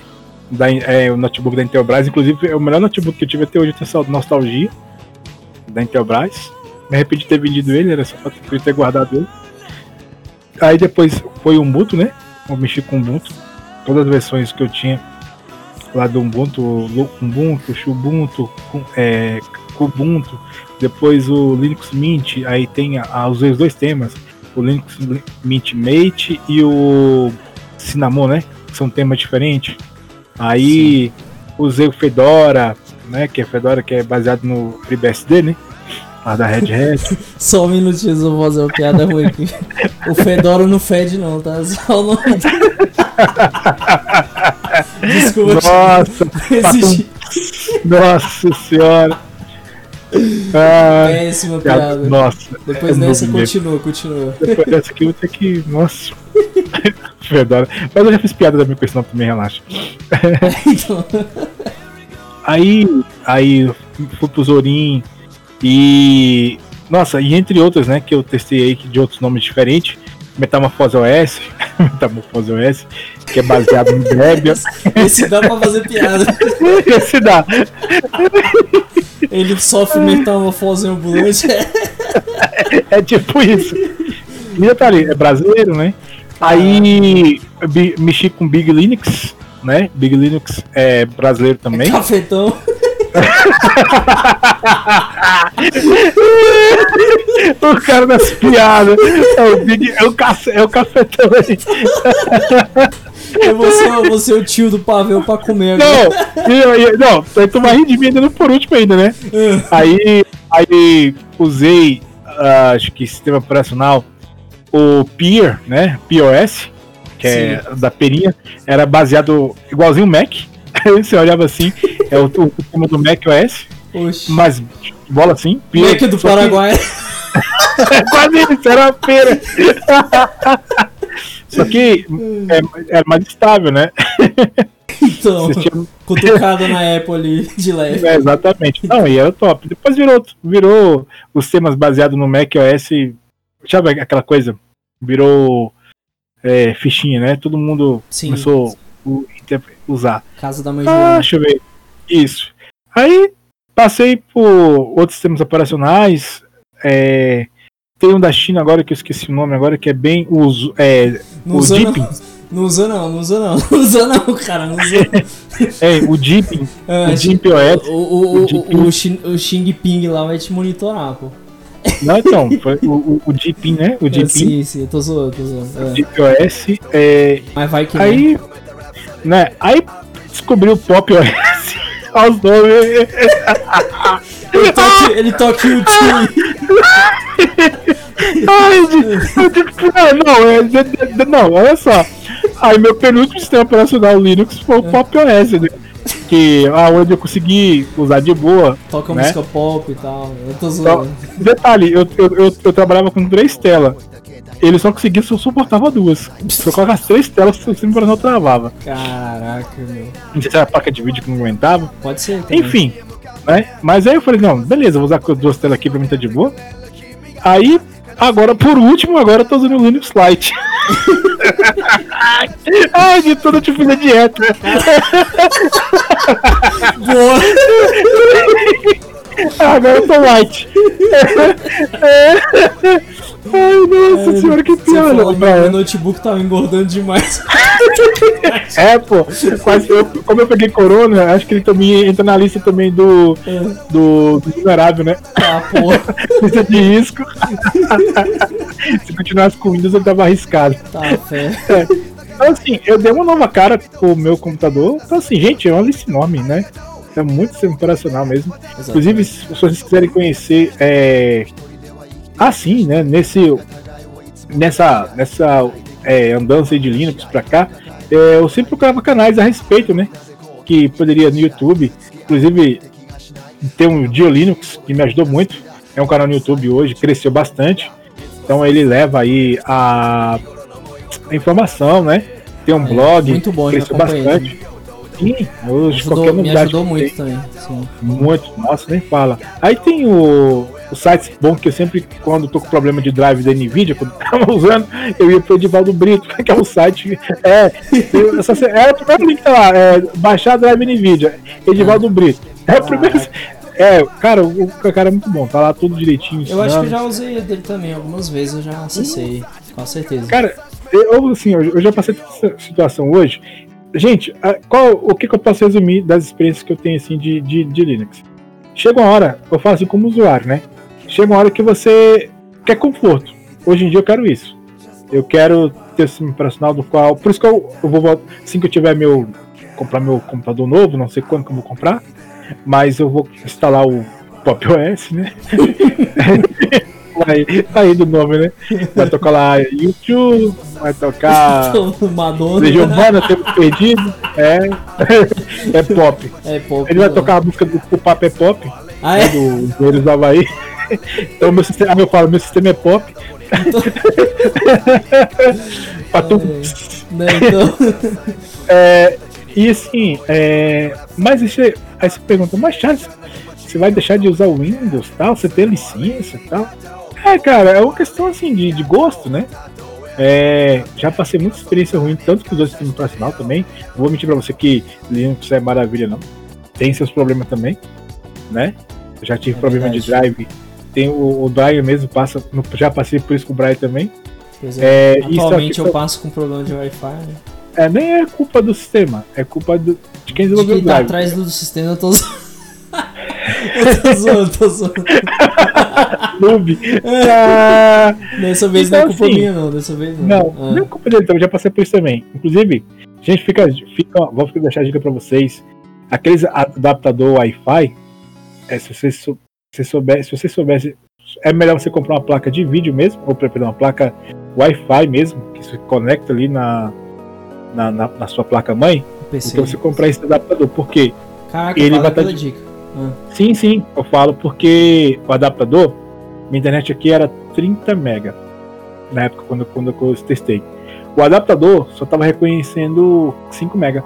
Da, é, o notebook da Intelbras. Inclusive, é o melhor notebook que eu tive até hoje. Tenho nostalgia da Intelbras. Me arrependi de ter vendido ele, era só pra ter guardado ele. Aí depois foi o Ubuntu, né? Eu mexi com o Ubuntu. Todas as versões que eu tinha lá do Ubuntu, Ubuntu, Ubuntu, é, Ubuntu, depois o Linux Mint, aí tem a, os dois temas, o Linux Mint Mate e o Cinnamon, né? Que são temas diferentes. Aí Sim. usei o Fedora, né? Que é Fedora que é baseado no FreeBSD, né? Lá da Red Hat. Só um minutinho, eu vou fazer uma piada ruim aqui. O Fedora não fede não, tá? Só o nome. Desculpa. Nossa, Nossa senhora. Ah, Péssima piada. Nossa. Depois é dessa, continua, continua. Depois dessa aqui eu vou ter que. Nossa. Fedora. Mas eu já fiz piada também com esse nome também, relaxa. então. Aí, aí fui pro Zorin e. Nossa, e entre outras, né, que eu testei aí de outros nomes diferentes. Metamorfose OS, Metamorfose OS, que é baseado em Debian. Esse dá pra fazer piada. Esse dá. Ele sofre metamorfose ambulante. é tipo isso. E detalhe, é brasileiro, né? Aí mexi com Big Linux, né? Big Linux é brasileiro também. É cafetão. o cara das piadas. É o, Big, é o, cafe, é o cafetão aí. Eu vou ser, eu vou ser o tio do pavel pra comer agora. Não, eu, não, tu vai rir de mim ainda por último ainda, né? É. aí, aí usei, uh, acho que sistema operacional, o Peer, né? POS, que é Sim. é da Perinha, era baseado igualzinho o Mac. Você olhava assim, é o, o sistema do Mac OS. Oxi. Mas bola assim. Mac do Paraguai. Que... Quase isso, era uma pera. Só que é, é mais estável, né? Então, tinha... cutucada na Apple ali de leve. É, exatamente. Não, e era top. Depois virou, virou os temas baseados no Mac OS. Sabe aquela coisa? Virou é, fichinha, né? Todo mundo Sim. começou usar. Casa da mãe Ah, deixa eu ver. Isso. Aí passei por outros sistemas operacionais. É, tem um da China agora que eu esqueci o nome agora, que é bem o, é, não o Deepin. Não. não usa não, não usa não, não usa não, cara, não usa É, o Deepin, ah, o Deep OS. O, o, o, o, o, Xing Ping lá vai te monitorar, pô. Não, então, foi o, o, o Deepin, né? O Deepin. Sim, sim, eu tô zoando, tô zoando. O É. DeepOS. É, Mas vai que aí, né? Aí descobriu o Pop OS. Aos nomes. Ele toca, ele toca o tio. Ai, eu digo não, não, é, não, olha só. Aí meu penúltimo sistema operacional Linux foi o Pop OS, né? Que ah, onde eu consegui usar de boa. Toca né? música pop e tal. Eu tô Então, zoando. detalhe, eu, eu, eu, eu trabalhava com três telas. Ele só conseguia, só suportava duas. Se eu colocasse três telas, o sistema operacional travava. Caraca, meu. Não sei se era a placa de vídeo que não aguentava. Pode ser também. Enfim, né? Mas aí eu falei, não, beleza, vou usar duas telas aqui pra mim tá de boa. Aí, agora, por último, agora eu tô usando o Linux Lite. Ai, de tudo eu te fiz a dieta. Boa! Agora eu tô light. Ai, nossa senhora, que piada, meu notebook tava engordando demais. É, pô, mas eu, como eu peguei corona, acho que ele também entra na lista também do, do, do vulnerável, né? Ah, porra. Lista de risco. Se continuasse com Windows, eu tava arriscado. Tá, fé. Então, assim, eu dei uma nova cara com o meu computador. Então, assim, gente, é uma lista enorme, né? É muito operacional mesmo. Exato. Inclusive, se vocês quiserem conhecer, é... assim, né? Nesse, nessa, nessa é, andança de Linux pra cá, é, eu sempre procurava canais a respeito, né? Que poderia no YouTube, inclusive tem um Dio Linux que me ajudou muito. É um canal no YouTube hoje, cresceu bastante. Então ele leva aí a, a informação, né? Tem um blog, muito bom, cresceu bastante. Sim, hoje Ajudou, qualquer me novidade ajudou que muito tem- também. Sim. muito, nossa, nem fala. Aí tem o, o site bom que eu sempre, quando tô com problema de drive da Nvidia, quando tava usando, eu ia pro Edivaldo Brito, que é o site. É, eu- essa, é o primeiro link que tá lá, é baixar drive Nvidia, Edivaldo Brito. É o primeiro. É, cara, o, o cara é muito bom, tá lá tudo direitinho. Eu acho que eu ensinando. já usei dele também. Algumas vezes eu já acessei. Com certeza. Cara, eu assim, eu eu já passei por essa situação hoje. Gente, qual, o que, que eu posso resumir das experiências que eu tenho assim de, de, de Linux? Chega uma hora, eu falo assim como usuário, né? Chega uma hora que você quer conforto. Hoje em dia eu quero isso. Eu quero ter um sistema operacional do qual. Por isso que eu, eu vou assim que eu tiver meu. comprar meu computador novo, não sei quando que eu vou comprar, mas eu vou instalar o Pop OS, né? Vai, tá aí do nome, né? Vai tocar lá YouTube, vai tocar Madonna. Legião Urbana, Tempo Perdido, é, é pop. É, pô. Ele vai tocar a música do O Papo é Pop, Ah, é? do Engenheiros do Havaí. Então meu sistema, eu falo, meu sistema é pop. pra tu, Né, então. é, e assim, é, mas isso, aí aí você pergunta, mas Charles, você vai deixar de usar o Windows tal? Você tem licença tal? É, cara, é uma questão assim de, de gosto, né? É, já passei muita experiência ruim, tanto com os dois sistemas operacionais também. Não vou mentir pra você que Linux é maravilha, não. Tem seus problemas também, né? Eu já tive É problema de drive. Tem o, o Brian mesmo, passa, já passei por isso com o Brian também. Pois é. É, isso Atualmente eu passo com problema de Wi-Fi. Né? É, nem é culpa do sistema, é culpa do, de quem De desenvolveu o quem tá drive. atrás do sistema eu tô zoando. eu tô zoando, tô zoando. Noob. Ah, Dessa vez Então, não é culpa assim, minha, não. Dessa vez não. Não, Ah. não é culpa dele, também já passei por isso também. Inclusive, gente, fica, fica vou deixar a dica pra vocês. Aqueles adaptador Wi-Fi, é, se vocês se souber, se você soubesse, é melhor você comprar uma placa de vídeo mesmo, ou perdão, uma placa Wi-Fi mesmo, que se conecta ali na, na, na- na sua placa mãe, PC. então você comprar esse adaptador. Por quê? Caraca, ele vai tá de- dica. Ah, Sim, sim, eu falo porque o adaptador, minha internet aqui era 30 mega na época quando, quando eu testei. O adaptador só estava reconhecendo 5 mega.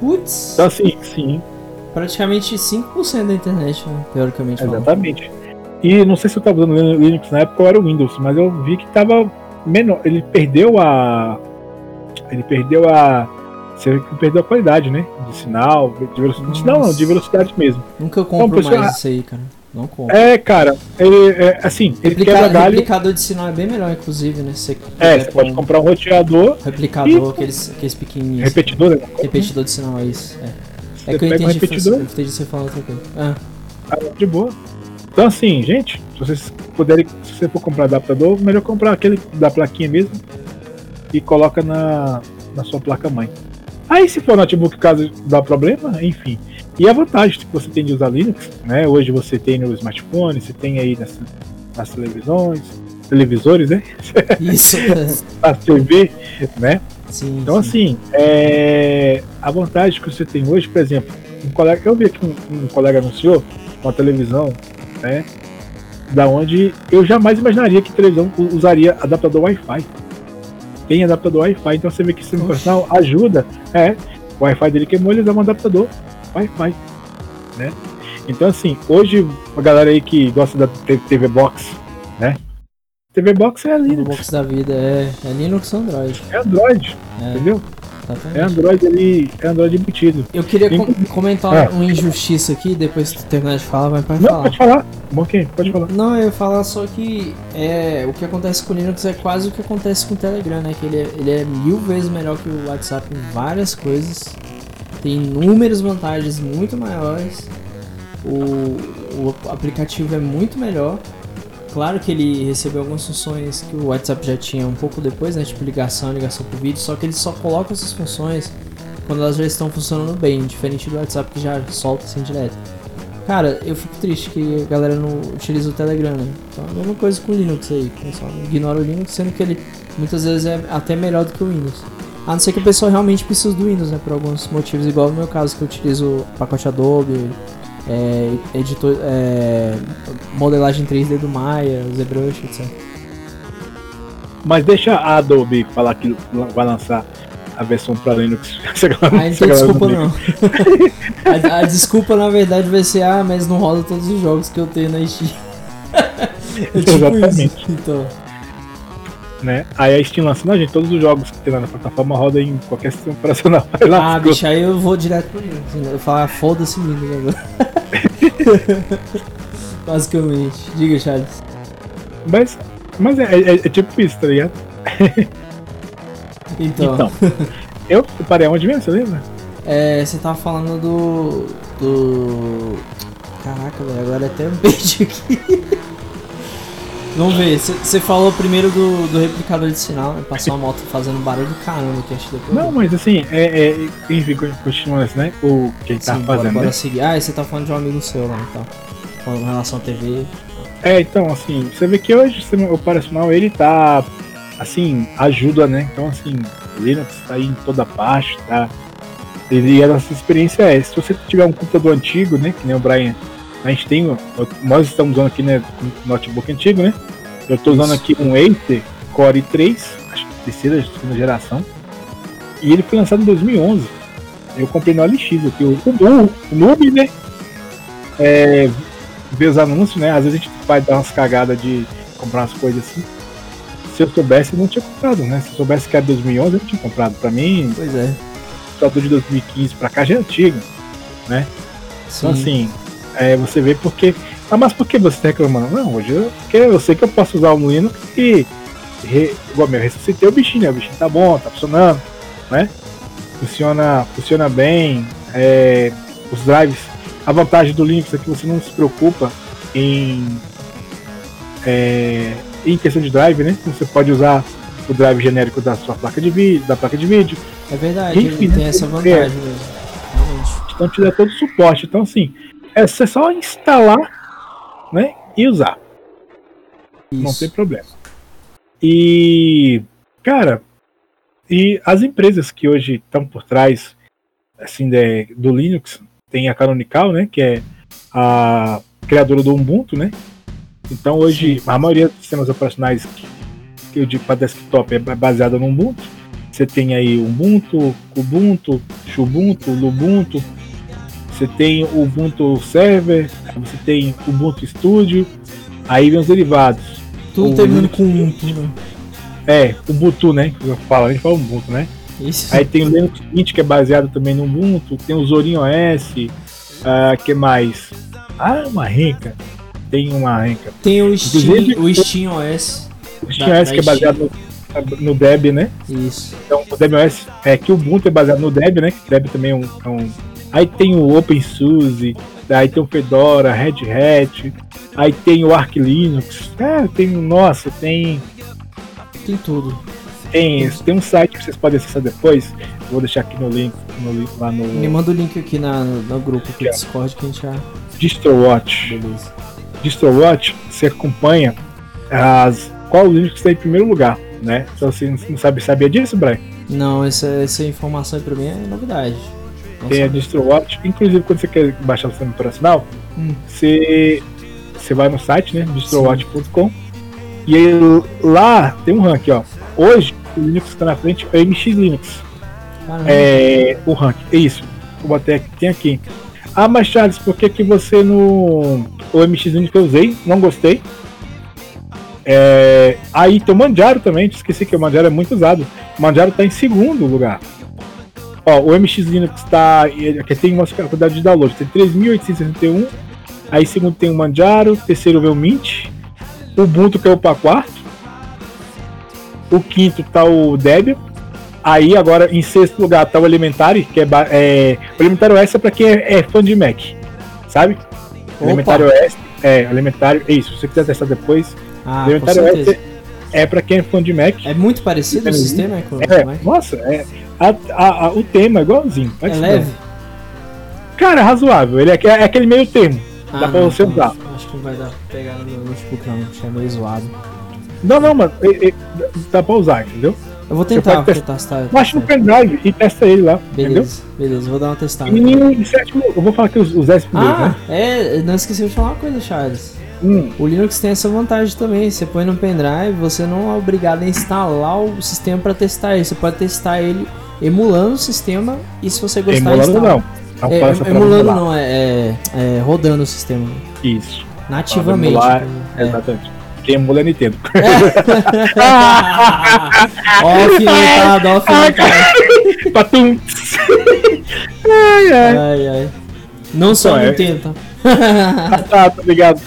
Putz, Então assim, sim, praticamente 5% da internet, né, teoricamente exatamente. E não sei se eu estava usando Linux na época ou era o Windows, mas eu vi que estava menor. Ele perdeu a. Ele perdeu a. Você perdeu a qualidade, né? De sinal, de velocidade. de sinal não, de velocidade mesmo. Nunca compro pessoal, mais isso aí, cara. Não compro. É, cara, ele é assim, ele quebra Replica- galho. replicador de sinal é bem melhor, inclusive, né? Você É, você pode um comprar um roteador replicador, aqueles, aqueles pequenininhos. Repetidor, né? Repetidor de sinal, é isso. É, é que eu pega um entendi, repetidor, eu entendi você outra coisa. Ah, ah, de boa. Então assim, gente, se vocês puder, se você for comprar adaptador, melhor comprar aquele da plaquinha mesmo e coloca na, na sua placa mãe. Aí se for notebook caso dá problema, enfim. E a vantagem que você tem de usar Linux, né? Hoje você tem no smartphone, você tem aí nas, nas televisões, televisores, né? Isso. a TV, né? Sim, então sim. assim, é... a vantagem que você tem hoje, por exemplo, um colega, eu vi aqui um, um colega anunciou uma televisão, né? Da onde eu jamais imaginaria que televisão usaria adaptador Wi-Fi. Tem adaptador Wi-Fi, então você vê que esse personal ajuda. É, o Wi-Fi dele queimou, ele dá um adaptador Wi-Fi, né? Então assim, hoje a galera aí que gosta da TV Box, né? TV Box é Linux. TV Box da vida é, é Linux ou Android. É Android, É. entendeu? Exatamente. É Android ali, é Android embutido. Eu queria com- comentar É. uma injustiça aqui, depois que tu terminar de falar, vai pode Não, falar. pode falar. Ok, pode falar. Não, eu ia falar só que é, o que acontece com o Linux é quase o que acontece com o Telegram, né? Que ele é, ele é mil vezes melhor que o WhatsApp em várias coisas. Tem inúmeras vantagens muito maiores. O, o aplicativo é muito melhor. Claro que ele recebeu algumas funções que o WhatsApp já tinha um pouco depois, né? Tipo ligação, ligação por vídeo, só que ele só coloca essas funções quando elas já estão funcionando bem, diferente do WhatsApp que já solta assim direto. Cara, eu fico triste que a galera não utiliza o Telegram, né? Então é a mesma coisa com o Linux aí, pessoal ignora o Linux, sendo que ele muitas vezes é até melhor do que o Windows. A não ser que o pessoal realmente precise do Windows, né? Por alguns motivos, igual no meu caso, que eu utilizo pacote Adobe, é, editor, é, modelagem 3D do Maya, ZBrush, etc. Mas deixa a Adobe falar que vai lançar a versão para Linux. A Ah, não se a tem galera desculpa não. a, a desculpa na verdade vai ser, ah, mas não roda todos os jogos que eu tenho na Steam. É tipo Exatamente. isso. Então, Né? Aí a Steam lança, não, gente, todos os jogos que tem lá na plataforma roda em qualquer sistema operacional. Vai lá, ah, bicho, aí eu vou direto pro Linux. Eu falo, ah, foda-se Linux agora. Basicamente. Diga, Charles. Mas, mas é, é- é tipo isso, tá ligado? Então, Então, eu parei onde mesmo, você lembra? é, você tava falando do. do. Caraca, velho, agora até me perdi aqui. Vamos ver, você- falou primeiro do, do replicador de sinal, né? Passou uma moto fazendo barulho do caramba que a gente depois. Não, mas assim, é, é, enfim, continuando assim, né? O que ele tá bora, fazendo, bora né? seguir. Ah, você tá falando de um amigo seu lá, então. Com relação à TV. É, então, assim, você vê que hoje o operacional ele tá, assim, ajuda, né? Então, assim, o Linux tá aí em toda parte, tá? E a nossa experiência é, se você tiver um computador antigo, né? Que nem o Brian, a gente tem, nós estamos usando aqui, né? Um notebook antigo, né? Eu tô usando aqui um Acer Core i3, acho que terceira, segunda geração. E ele foi lançado em 2011. Eu comprei no LX aqui, o, o, o Noob, né? É, ver os anúncios, né? Às vezes a gente vai dar umas cagadas de comprar umas coisas assim. Se eu soubesse, eu não tinha comprado, né? Se eu soubesse que era 2011, eu não tinha comprado. Pra mim, Pois é. computador de 2015 pra cá já é antigo. Então, Sim. assim, é, você vê porque. Ah, mas por que você tá reclamando? Não, hoje eu, porque eu sei que eu posso usar o Linux e. Re, igual meu, ressuscitei o bichinho, né? O bichinho tá bom, tá funcionando, né? Funciona, funciona bem. é, os drives. A vantagem do Linux é que você não se preocupa em. é, em questão de drive, né? Você pode usar o drive genérico da sua placa de vídeo, da placa de vídeo. É verdade, Enfim, tem né, essa é. vantagem mesmo. Realmente. Então te dá todo o suporte. Então assim, é você só instalar, né? E usar. Não Isso. tem problema. E, cara, e as empresas que hoje estão por trás assim de- do Linux, tem a Canonical, né, que é a criadora do Ubuntu, né? Então hoje a maioria dos sistemas operacionais que, eu digo para desktop é baseada no Ubuntu. Você tem aí Ubuntu, Kubuntu, Xubuntu, Lubuntu. Você tem o Ubuntu Server, você tem o Ubuntu Studio, aí vem os derivados. Tudo o terminando com um. né? É, Ubuntu, né? Eu falo, a gente fala Ubuntu, né? Isso. Aí tem o Linux Mint, que é baseado também no Ubuntu, tem o Zorin OS, ah, que mais? Ah, uma renca. Tem uma renca. Tem o Steam, Inclusive, o Steam OS. O Steam Da- OS, da que é baseado no, no Deb, né? Isso. Então, o Deb OS é que o Ubuntu é baseado no Deb, né? Que Deb também é um, é um- Aí tem o OpenSUSE, Aí tem o Fedora, Red Hat, aí tem o Arch Linux, é, tem, nossa, tem. Tem tudo. Tem, tem um site que vocês podem acessar depois. Vou deixar aqui no link, no link lá no. Me manda o link aqui na, no grupo do Discord que a gente já. DistroWatch. Beleza. DistroWatch, você acompanha as, qual Linux está em primeiro lugar, né? Então você não sabe, sabia disso, Brian? Não, essa, essa informação pra mim é novidade. Não tem a sabia. DistroWatch, inclusive quando você quer baixar o sistema operacional, Hum. você, você vai no site, né? distrowatch.com e aí lá tem um ranking, ó. Hoje o Linux está na frente é o MX Linux. Caramba. É o ranking, é isso. Vou botar aqui, tem aqui. Ah, mas Charles, por que, que você no. O MX Linux que eu usei, não gostei. É, aí tem o Manjaro também, esqueci que o Manjaro é muito usado. O Manjaro está em segundo lugar. Ó, o MX Linux está. Aqui tem uma quantidade de download, tem 3.861. Aí segundo tem o Manjaro, terceiro vem o Mint, o Ubuntu que é o para quarto. O quinto tá o Debian. Aí agora em sexto lugar tá o Elementary, que é, é o Elementary OS é para quem é, é fã de Mac, sabe? Opa. Elementary OS é Elementary, é isso. Se você quiser testar depois, Ah, Elementary OS é, é para quem é fã de Mac. É muito parecido o sistema, com- É, Mac? nossa, é, a- a- a- o tema é igualzinho. É leve? Cara, é razoável. Ele é, é aquele meio termo. Ah, Dá pra não, você então usar. Acho que não vai dar pra pegar no meu notebook, não. Acho que é meio zoado. Não, não, mano. é- é- dá pra usar, entendeu? Eu vou tentar, vou testar. Baixa no pendrive e testa ele lá, entendeu? Beleza, beleza, vou dar uma testada. E em sétimo, eu vou falar aqui os, os 10 primeiros, Ah, né? é, não esqueci de falar uma coisa, Charles. Hum, O Linux tem essa vantagem também. Você põe no pendrive, você não é obrigado a instalar o sistema para testar ele. Você pode testar ele emulando o sistema e se você gostar emulando instalar. não. Não É, essa emulando não, é, é- é rodando o sistema. Isso, Nativamente. emular, é. exatamente. Quem emula é Nintendo. Ó, alfinetado, ó. Patum! ai, ai. Ai, ai. Não só Então, é- Nintendo, tá? Ah, tá, tá ligado.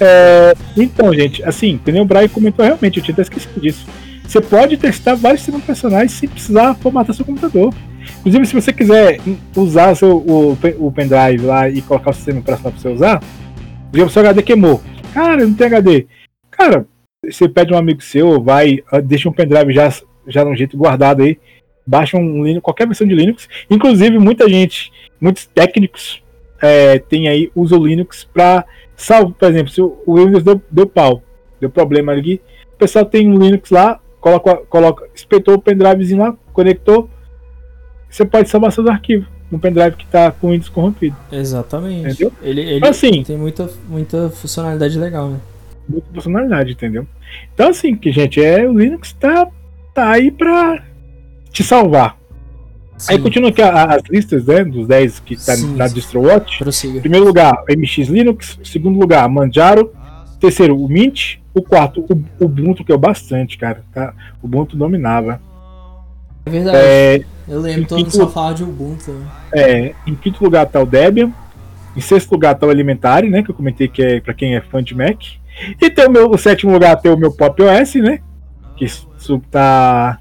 É, então, gente, assim, que nem o Brian comentou realmente, eu tinha até esquecido disso. Você pode testar vários sistemas operacionais sem precisar formatar seu computador. Inclusive, se você quiser usar seu, o, o pendrive lá e colocar o sistema operacional para você usar, exemplo, seu HD queimou. Cara, não tem HD. Cara, você pede um amigo seu, vai, ah, deixa um pendrive já, já de um jeito guardado aí, baixa um Linux, qualquer versão de Linux. Inclusive, muita gente, muitos técnicos é, tem aí, usa o Linux para salvo, por exemplo, se o o Windows deu, deu pau, deu problema ali, o pessoal tem um Linux lá, coloca, coloca, espetou o pendrivezinho lá, conectou, você pode salvar seus arquivos no pendrive que está com o Windows corrompido. Exatamente. Entendeu? Ele, ele Assim, tem muita, muita funcionalidade legal, né? Funcionalidade, entendeu? Então, assim, que gente, é, o Linux tá, tá aí para te salvar. Aí Sim, continua aqui as listas, né, dos 10 que tá Sim, na sim. DistroWatch. Em prossiga. primeiro lugar, MX Linux. Segundo lugar, Manjaro. Terceiro, o Mint. O quarto, o Ubuntu, que é o bastante, cara. Tá? O Ubuntu dominava. É verdade. É, Eu lembro, em todo mundo só fala de Ubuntu. né? é, em quinto lugar tá o Debian. Em sexto lugar tá o Elementary, né? Que eu comentei que é pra quem é fã de Mac. E tem o meu o sétimo lugar tem o meu Pop OS, né? Que isso tá.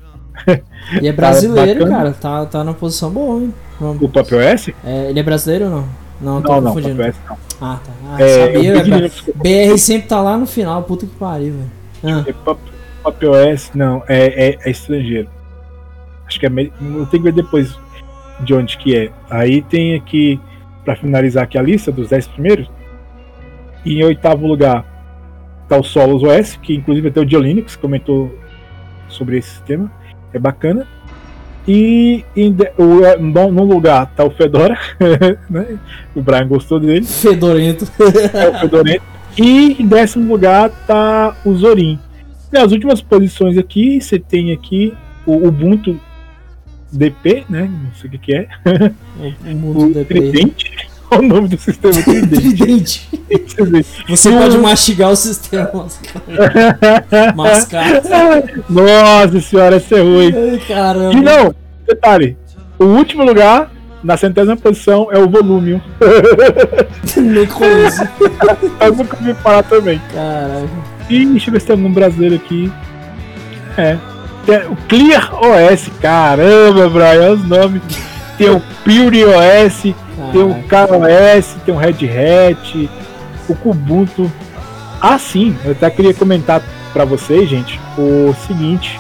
E é brasileiro, bacana. cara. Tá, tá na posição boa, hein? Vamos- O Pop OS? É, ele é brasileiro ou não? Não, tô Não, não, Pop confundindo. OS não. Ah, tá. Ah, É, sabia, é. BR sempre tá lá no final, puta que pariu, velho. Ah, É Pop, Pop OS, não, é, é, é estrangeiro. Acho que é. me- Eu tenho que ver depois de onde que é. Aí tem aqui, pra finalizar aqui a lista dos 10 primeiros. E em oitavo lugar tá o Solos OS, que inclusive até o Diolinux comentou sobre esse sistema. É bacana. E em de- o, no, no lugar tá o Fedora, né? O Brian gostou dele. fedorento. É o Fedorento. E em décimo lugar tá o Zorin. Nas últimas posições aqui, você tem aqui o Ubuntu DP, né? Não sei o que, que é. o, do DP. Tridente. o nome do sistema Tridente. Você pode mastigar o sistema. Mascar. Nossa senhora, essa é ruim. Ai, E caramba. não, detalhe. O último lugar, na centésima posição, é o volume. Nem conheço. Eu nunca ouvi falar também. Caralho. E deixa eu ver se tem algum brasileiro aqui. É. O Clear OS, caramba, Brian, olha os nomes. tem o Pure OS, ah, tem o KOS, tem o Red Hat, o Kubuntu. Ah, sim, eu até queria comentar para vocês, gente, o seguinte: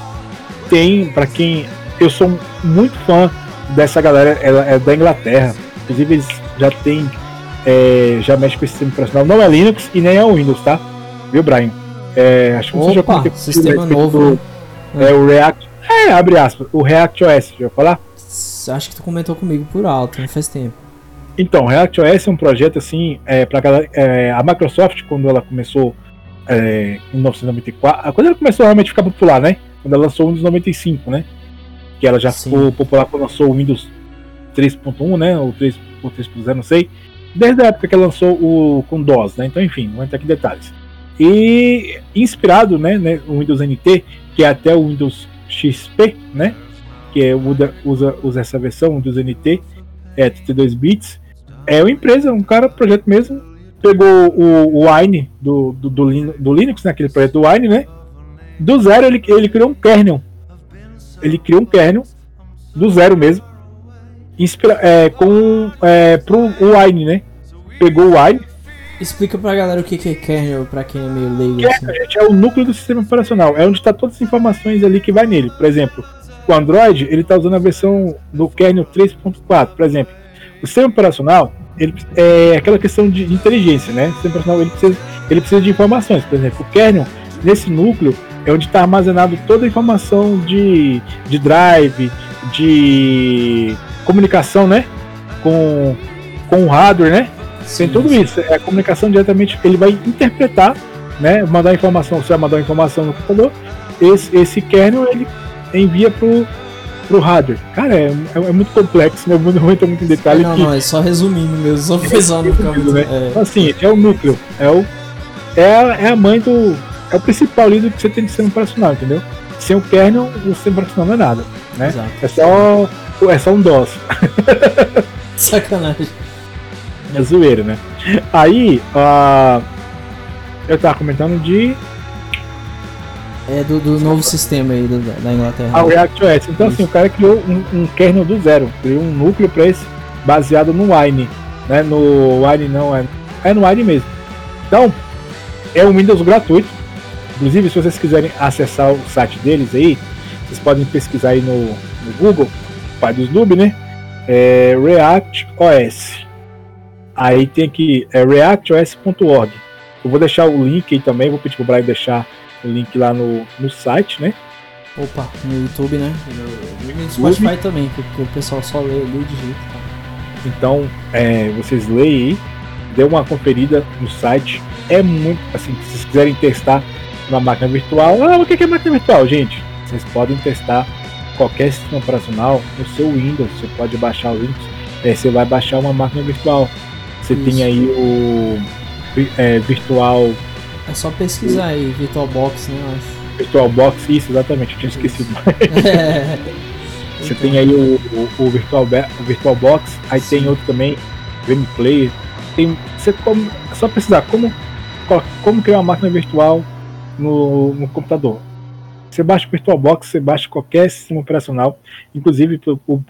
tem, para quem. Eu sou muito fã dessa galera, ela é da Inglaterra. Inclusive, eles já tem. É, já mexe com esse sistema operacional. Não é Linux e nem é o Windows, tá? Viu, Brian? É, acho que Opa, você já comentou sistema novo. Do, né? É o React. É, abre aspas. O React OS, já falar? Acho que tu comentou comigo por alto, não faz tempo. Então, React OS é um projeto assim, é, para é, a Microsoft quando ela começou é, em 1994, quando ela começou a realmente ficar popular, né? Quando ela lançou o Windows 95, né? Que ela já Sim. ficou popular quando lançou o Windows 3.1, né? Ou 3 ou 3.0, não sei. Desde a época que ela lançou o com DOS, né? Então, enfim, vou entrar aqui em detalhes. E inspirado, né, né, o Windows NT, que é até o Windows XP, né? Que é, usa, usa, usa essa versão Windows NT, é 32 bits. É uma empresa, um cara, projeto mesmo, pegou o, o Wine do, do, do, do Linux, né, aquele projeto do Wine, né? Do zero ele, ele criou um kernel. Ele criou um kernel do zero mesmo. Inspira, é, com é, pro Wine, né? Pegou o Wine. Explica pra galera o que é kernel, pra quem é meio leigo. Kernel, assim. gente, é o núcleo do sistema operacional. É onde está todas as informações ali que vai nele. Por exemplo, o Android, ele está usando a versão do kernel 3.4, por exemplo. O sistema operacional, ele é aquela questão de, inteligência, né? O sistema operacional ele precisa, ele precisa de informações. Por exemplo, o kernel, nesse núcleo, é onde está armazenado toda a informação de, de drive, de comunicação, né? Com, com o hardware, né? Sim, Tem tudo isso. É a comunicação diretamente, ele vai interpretar, né? Mandar informação, você vai mandar informação no computador, esse, esse kernel ele envia pro pro hardware. Cara, é, é, é muito complexo, né? Não entra muito em detalhe. Não, que... não, é só resumindo mesmo, só pesando é, muito, né? é. Então, assim, é o núcleo, é, o, é, a, é a mãe do. É o principal líder que você tem de sistema operacional, entendeu? Sem o kernel, o sistema operacional não é nada. Né? Exato. É só. É só um DOS. Sacanagem. É zoeira, né? Aí, uh, eu tava comentando de é do, do novo sistema aí do, da Inglaterra. Ah, o React OS. Então, Isso. assim, o cara criou um, um, kernel do zero, criou um núcleo para esse baseado no Wine. Né? No Wine não, é, é no Wine mesmo. Então, é um Windows gratuito. Inclusive, se vocês quiserem acessar o site deles aí, vocês podem pesquisar aí no, no Google, pai dos noob, né? É React OS. Aí tem aqui, é reactos.org. Eu vou deixar o link aí também, vou pedir pro Brian deixar o link lá no, no site, né? Opa, no YouTube, né? No, no Spotify também, porque o pessoal só lê, lê de jeito. Tá? Então, é, vocês leem aí, dê uma conferida no site. É muito, assim, se vocês quiserem testar uma máquina virtual, ah, o que é máquina virtual, gente? Vocês podem testar qualquer sistema operacional no seu Windows, você pode baixar o Linux, é, você vai baixar uma máquina virtual. Você Isso. tem aí o é, virtual é só pesquisar aí, VirtualBox, né, eu acho. VirtualBox, isso, exatamente, eu tinha esquecido. É. Você então. tem aí o, o, o, Virtual, o VirtualBox, aí Sim. tem outro também, Gameplay. Tem, você como, é só precisar como, como criar uma máquina virtual no, no computador. Você baixa o VirtualBox, você baixa qualquer sistema operacional, inclusive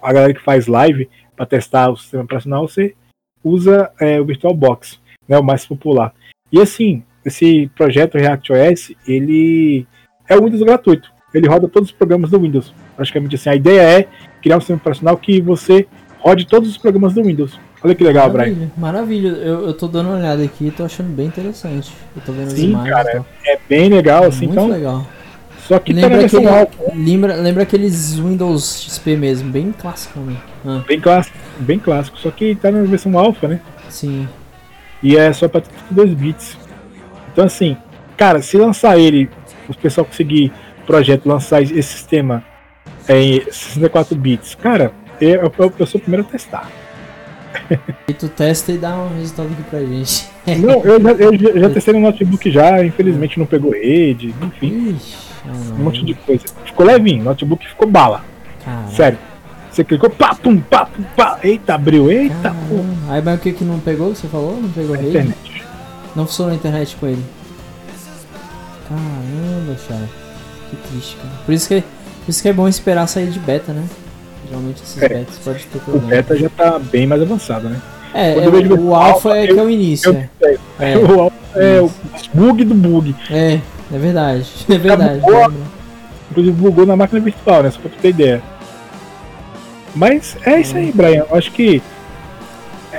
a galera que faz live para testar o sistema operacional, você usa é, o VirtualBox, né, o mais popular. E assim, esse projeto ReactOS, ele é o Windows gratuito. Ele roda todos os programas do Windows. Praticamente assim, a ideia é criar um sistema operacional que você rode todos os programas do Windows. Olha que legal, maravilha, Brian. Maravilha, eu, eu tô dando uma olhada aqui e tô achando bem interessante. Eu tô vendo Sim, as imagens. Cara, é bem legal, assim, Muito então. legal. Só que lembra, tá aquele, lembra, lembra aqueles Windows XP mesmo, bem clássico, né? Ah. Bem clássico, bem clássico. Só que tá na versão alfa, né? Sim. E é só pra 32 bits. Então, assim, cara, se lançar ele, o pessoal conseguir projeto lançar esse sistema em 64 bits, cara, eu, eu, eu sou o primeiro a testar. E tu testa e dá um resultado aqui pra gente. Não, eu já, eu já testei no notebook já, infelizmente não pegou rede, enfim. Ixi, um monte de coisa. Ficou levinho, o notebook ficou bala. Caramba. Sério. Você clicou, pá, pum, pá, pum, pá. Eita, abriu, eita. Aí, mas o que que não pegou? Você falou? Não pegou a rede? Internet. Não funcionou a internet com ele. Caramba, cara. Que triste, cara. Por isso que, por isso que é bom esperar sair de beta, né? Geralmente esses É. betas pode ter O problema. beta já tá bem mais avançado, né? É, é, eu vejo o alpha é eu- que é o início. eu- é. É. O alfa é o bug do bug. É, é verdade. É verdade. lembra. Inclusive bugou na máquina virtual, né? Só pra tu ter ideia. Mas é isso aí, Brian. Eu acho que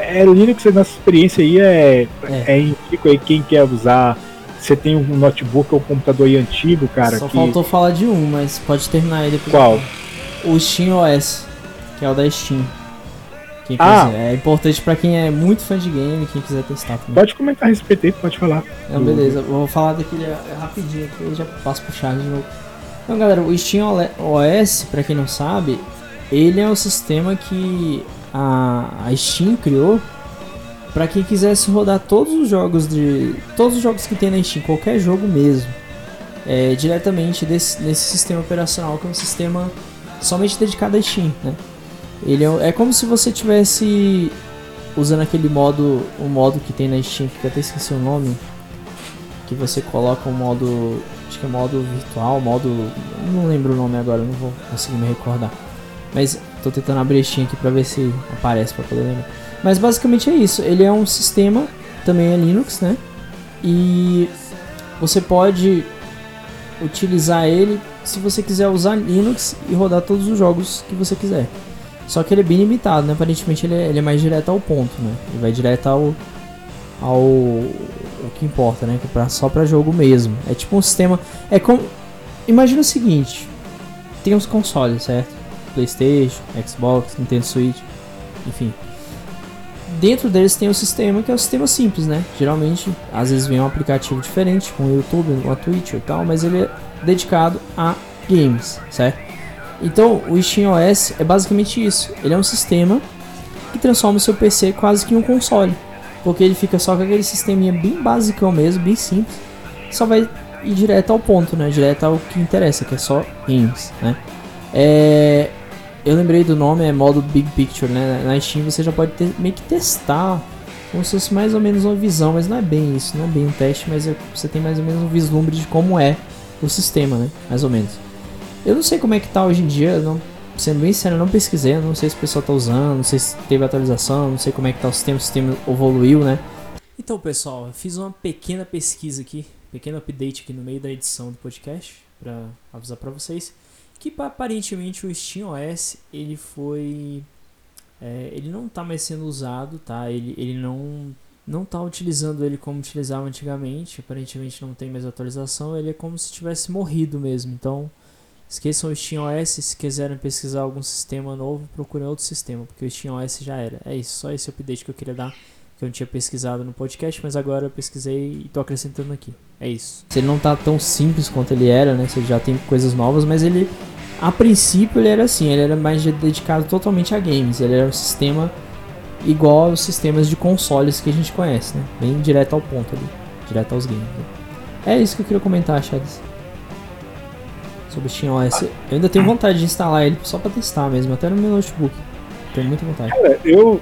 é Linux, a nossa experiência aí é, É. é. indico aí quem quer usar. Você tem um notebook ou um computador aí antigo, cara. Só que... faltou falar de um, mas pode terminar depois. Qual? O Steam OS, que é o da Steam. Quem Ah. quiser. É importante pra quem é muito fã de game, quem quiser testar também. Pode comentar a respeito aí, pode falar. Não, beleza, vou falar daquele é, rapidinho aqui, eu já passo pro Charles de novo. Então, galera, o Steam OS, pra quem não sabe, ele é um sistema que a, a Steam criou pra quem quisesse rodar todos os jogos de todos os jogos que tem na Steam, qualquer jogo mesmo, é, diretamente desse, nesse sistema operacional que é um sistema somente dedicado à Steam, né? Ele é, é como se você tivesse usando aquele modo, o modo que tem na Steam, que eu até esqueci o nome, que você coloca um modo, acho que é modo virtual, modo, não lembro o nome agora, não vou conseguir me recordar. Mas tô tentando a Steam aqui pra ver se aparece pra poder lembrar. Mas basicamente é isso, ele é um sistema, também é Linux, né? E você pode utilizar ele se você quiser usar Linux e rodar todos os jogos que você quiser. Só que ele é bem limitado, né? Aparentemente ele é, ele é mais direto ao ponto, né? Ele vai direto ao. ao. o que importa, né? Que é pra, só pra jogo mesmo. É tipo um sistema. É como. Imagina o seguinte: tem os consoles, certo? PlayStation, Xbox, Nintendo Switch, enfim. Dentro deles tem o sistema que é o sistema simples, né? Geralmente, às vezes vem um aplicativo diferente, com o YouTube, com a Twitch e tal, mas ele é dedicado a games, certo? Então, o SteamOS é basicamente isso. Ele é um sistema que transforma o seu PC quase que em um console. Porque ele fica só com aquele sisteminha bem basicão mesmo, bem simples. Só vai ir direto ao ponto, né? Direto ao que interessa, que é só games, né? É... Eu lembrei do nome, é modo Big Picture, né? Na Steam você já pode ter, meio que testar como se fosse mais ou menos uma visão, mas não é bem isso, não é bem um teste, mas é- você tem mais ou menos um vislumbre de como é o sistema, né? Mais ou menos. Eu não sei como é que tá hoje em dia, não, sendo bem sério, eu não pesquisei, não sei se o pessoal tá usando, não sei se teve atualização, não sei como é que tá o sistema, o sistema evoluiu, né? Então, pessoal, eu fiz uma pequena pesquisa aqui, pequeno update aqui no meio da edição do podcast, pra avisar pra vocês, que pa- aparentemente o SteamOS, ele foi... é, ele não tá mais sendo usado, tá? Ele, ele não não tá utilizando ele como utilizava antigamente, aparentemente não tem mais atualização, ele é como se tivesse morrido mesmo, então... Esqueçam o SteamOS, se quiserem pesquisar algum sistema novo, procurem outro sistema, porque o SteamOS já era. É isso, só esse update que eu queria dar, que eu não tinha pesquisado no podcast, mas agora eu pesquisei e tô acrescentando aqui. É isso. Ele não tá tão simples quanto ele era, né? Você já tem coisas novas, mas ele, a princípio, ele era assim, ele era mais de- dedicado totalmente a games. Ele era um sistema igual aos sistemas de consoles que a gente conhece, né? Bem direto ao ponto ali, direto aos games. né? É isso que eu queria comentar, Chaves sobre o SteamOS. Eu ainda tenho vontade de instalar ele só pra testar mesmo, até no meu notebook. Tenho muita vontade. Cara, eu,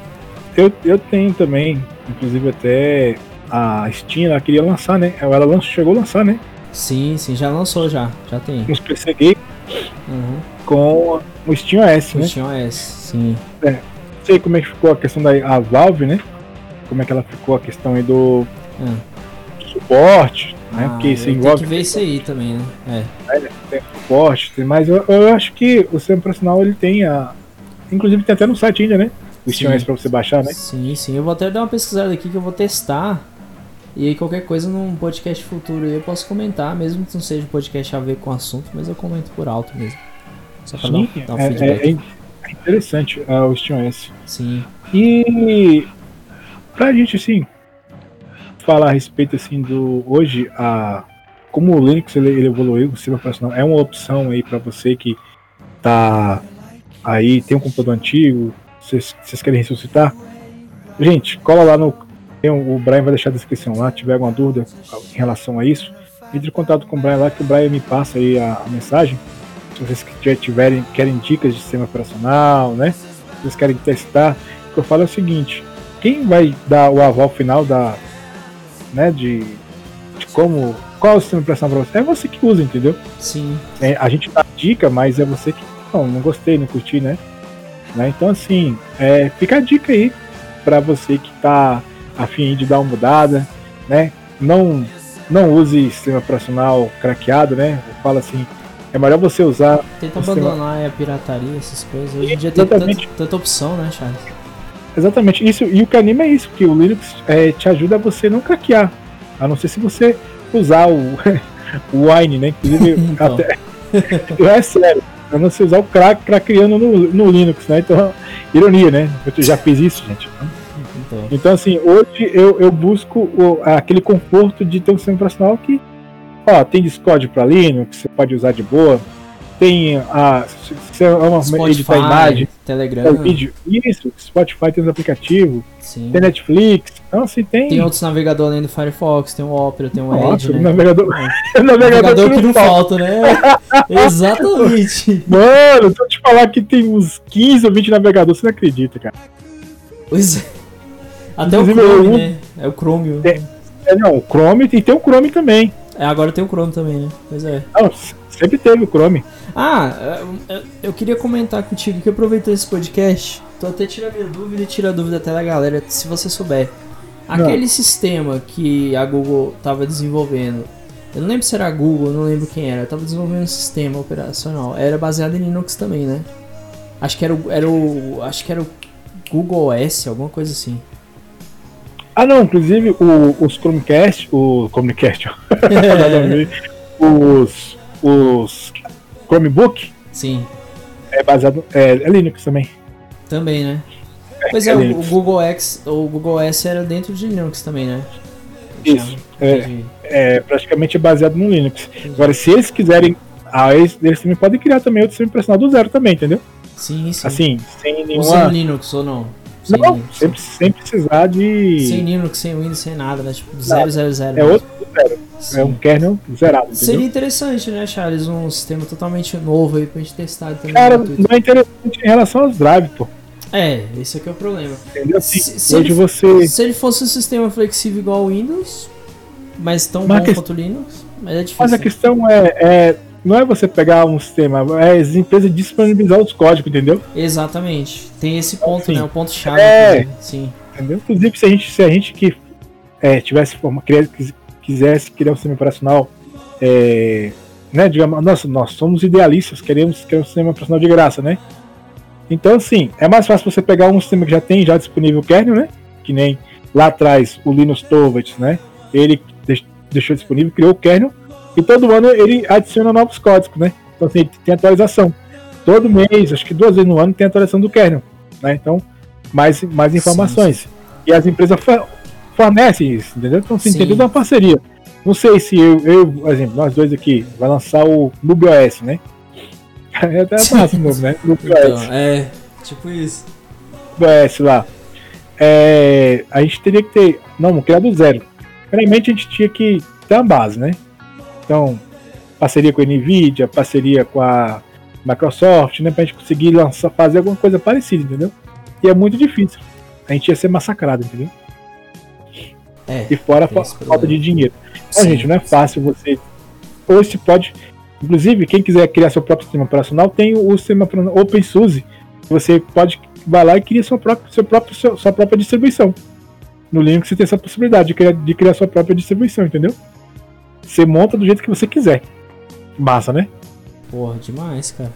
eu, eu tenho também, inclusive até a Steam, ela queria lançar, né? Ela lançou, chegou a lançar, né? Sim, sim, já lançou já. Já tem. Uns PC Game Uhum. com o SteamOS, O né? SteamOS, sim. Não sei como é que ficou a questão da a Valve, né? Como é que ela ficou a questão aí do Ah. suporte, né? Ah, Porque isso envolve Tem que ver isso aí também, né? É. tem suporte, tem mais. Eu, eu acho que o sistema operacional ele tem a. Inclusive tem até no site ainda, né? SteamOS pra você baixar, né? Sim, sim. Eu vou até dar uma pesquisada aqui que eu vou testar. E aí qualquer coisa num podcast futuro aí eu posso comentar, mesmo que não seja um podcast a ver com o assunto, mas eu comento por alto mesmo. Só pra dar um, Sim, dar um é, feedback. é- é interessante ah, o SteamOS. Sim. E pra gente assim falar a respeito assim do hoje a como o Linux ele, ele evoluiu, o sistema operacional é uma opção aí para você que tá aí tem um computador antigo, vocês vocês querem ressuscitar? Gente, cola lá no o Brian vai deixar a descrição lá, tiver alguma dúvida em relação a isso, entre em contato com o Brian lá que o Brian me passa aí a, a mensagem. Se vocês tiverem querem dicas de sistema operacional, né? Se vocês querem testar, o que eu falo é o seguinte: quem vai dar o aval final da, né, de, de como, qual é o sistema operação para você? É você que usa, entendeu? Sim. É, a gente dá dica, mas é você que não, não gostei, não curti, né? Né? Então, assim, é, fica a dica aí para você que está afim de dar uma mudada, né? Não, não use sistema operacional craqueado, né? Eu falo assim, é melhor você usar. Tenta abandonar sistema... a pirataria, essas coisas. Hoje em dia tem tanta, tanta, opção, né, Charles? Exatamente. Isso, e o que anima é isso, que o Linux é, te ajuda a você não craquear. A não ser se você usar o, o Wine, né? Inclusive, então. até. é sério. A não ser usar o crack craqueando no, no Linux, né? Então, ironia, né? Eu já fiz isso, gente. Então, então assim, hoje eu, eu busco o, aquele conforto de ter um sistema operacional que, ó, tem Discord para Linux, você pode usar de boa, tem a. Se é uma Spotify, editar imagem, Telegram. vídeo. Isso, Spotify tem os aplicativos, Sim. tem Netflix. Então assim tem. Tem outros navegadores além do Firefox, tem o Opera, tem o Nossa, Edge. Né? Navegador, é. navegador, navegador que não falta, né? Exatamente. Mano, se eu te falar que tem uns 15 ou 20 navegadores, você não acredita, cara. Pois é. Até Inclusive, o Chrome, eu, né? É o Chrome. É, é, não, o Chrome e tem o Chrome também. É, agora tem o Chrome também, né? Pois é. Não, sempre teve o Chrome. Ah, eu queria comentar contigo que aproveitei esse podcast. Tô até tirando minha dúvida e tira a dúvida até da galera, se você souber. Aquele não. sistema que a Google tava desenvolvendo, eu não lembro se era a Google, não lembro quem era, tava desenvolvendo um sistema operacional. Era baseado em Linux também, né? Acho que era o, era o acho que era o Google OS, alguma coisa assim. Ah não, inclusive o, os Chromecast, o Chromecast, os, os Chromebook. Sim. É baseado. É, é Linux também. Também, né? É, pois é, é o Google X, o Google S era dentro de Linux também, né? Isso. É, é, praticamente baseado no Linux. Agora, se eles quiserem, ah, eles, eles também podem criar também outro sistema operacional do zero também, entendeu? Sim, sim. Assim, sem nenhuma. Usando Linux ou não? Sem não, Linux. Sem, sem precisar de. Sem Linux, sem Windows, sem nada, né? Tipo, 000. É outro zero. Sim. É um kernel zerado. Entendeu? Seria interessante, né, Charles? Um sistema totalmente novo aí pra gente testar também. Cara, não é interessante em relação aos drives, pô. É, esse aqui é o problema. Entendeu? Se, se hoje ele, você. Se ele fosse um sistema flexível igual ao Windows, mas tão mas bom que... quanto o Linux, mas é difícil. Mas a questão é, é, Não é você pegar um sistema, é as empresas disponibilizar os códigos, entendeu? Exatamente. Tem esse ponto, assim, né? O ponto chave. É. Sim. Entendeu? Inclusive, se a gente, se a gente que é, tivesse forma, quisesse criar um sistema operacional, é, né, digamos, nossa, nós somos idealistas, queremos criar um sistema operacional de graça, né? Então, assim, é mais fácil você pegar um sistema que já tem já disponível o kernel, né? Que nem lá atrás o Linus Torvalds, né? Ele deixou disponível, criou o kernel, e todo ano ele adiciona novos códigos, né? Então, assim, tem atualização. Todo mês, acho que duas vezes no ano, tem atualização do kernel, né? Então, mais, mais informações. Sim, sim. E as empresas fornecem isso, entendeu? Então, se entendeu uma parceria. Não sei se eu, eu, por exemplo, nós dois aqui, vai lançar o NubiOS, né? É até massa novo, né? Então, é, tipo isso. NubiOS lá. É, a gente teria que ter, não, criar do zero. Primeiramente a gente tinha que ter uma base, né? Então, parceria com a Nvidia, parceria com a Microsoft, né? Pra gente conseguir lançar, fazer alguma coisa parecida, entendeu? E é muito difícil. A gente ia ser massacrado, entendeu? É, e fora a falta de dinheiro. Então, sim, gente, não é fácil você. Ou se pode. Inclusive, quem quiser criar seu próprio sistema operacional, tem o sistema OpenSUSE. Você pode vai lá e cria sua própria, seu próprio, sua própria distribuição. No Linux você tem essa possibilidade de criar, de criar sua própria distribuição, entendeu? Você monta do jeito que você quiser. Massa, né? Porra, demais, cara.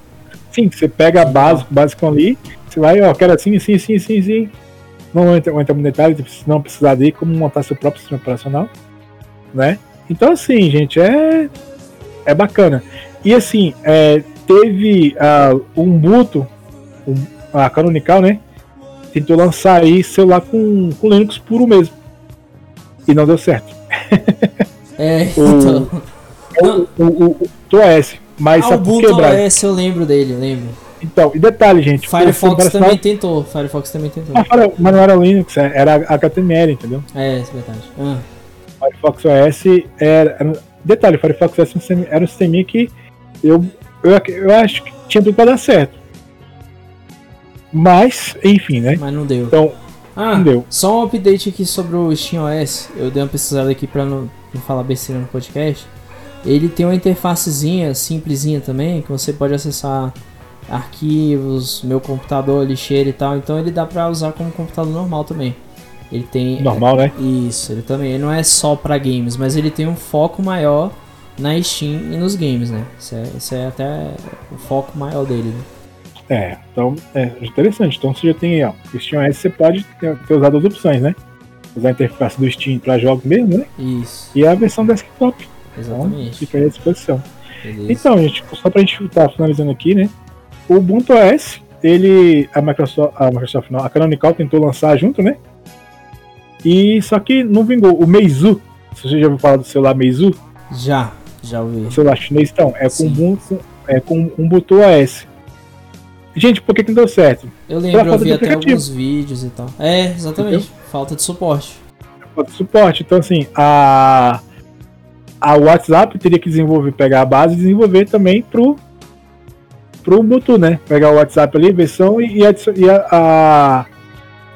Sim, você pega a base, básico ali, você vai, ó, quero assim, assim, assim, assim, assim não entra, entra no detalhe, não precisar de como montar seu próprio sistema operacional, né? Então, assim, gente, é, é bacana. E, assim, é, teve uh, o Ubuntu, um, a Canonical, né? Tentou lançar aí celular com, com Linux puro mesmo. E não deu certo. É, então... o, o, o, o, o OS. Mas ah, o Ubuntu OS eu lembro dele, lembro. Então, e detalhe, gente. Firefox também tentou. Firefox também tentou. Ah, mas não era Linux, é, era HTML, entendeu? É, é verdade. Ah. Firefox OS era, era. Detalhe, Firefox OS era um sistema que eu, eu, eu acho que tinha tudo pra dar certo. Mas, enfim, né? Mas não deu. Então, ah, não deu. Só um update aqui sobre o SteamOS. Eu dei uma pesquisada aqui pra não, não falar besteira no podcast. Ele tem uma interfacezinha simplesinha também, que você pode acessar arquivos, meu computador, lixeira e tal. Então ele dá pra usar como computador normal também. Ele tem. Normal, né? Isso, ele também. Ele não é só pra games, mas ele tem um foco maior na Steam e nos games, né? Isso é, isso é até o foco maior dele, né? É, então é interessante. Então você já tem ó, Steam OS você pode ter, ter usado as opções, né? Usar a interface do Steam para jogos mesmo, né? Isso. E a versão desktop. Exatamente. Então, fica aí à disposição. Beleza. Então, gente, só pra gente estar finalizando aqui, né? O Ubuntu OS, ele. A Microsoft. A Microsoft não, a Canonical tentou lançar junto, né? E só que não vingou. O Meizu, você já ouviu falar do celular Meizu? Já, já ouvi. O celular chinês, então, é com. Ubuntu, é com Ubuntu OS. Gente, por que, que não deu certo? Eu lembro, eu vi até alguns vídeos e tal. É, exatamente. Falta de suporte. Falta de suporte. Então, assim, a. A WhatsApp teria que desenvolver, pegar a base e desenvolver também pro. Pro Ubuntu, né? Pegar o WhatsApp ali, versão e, e, e a, a-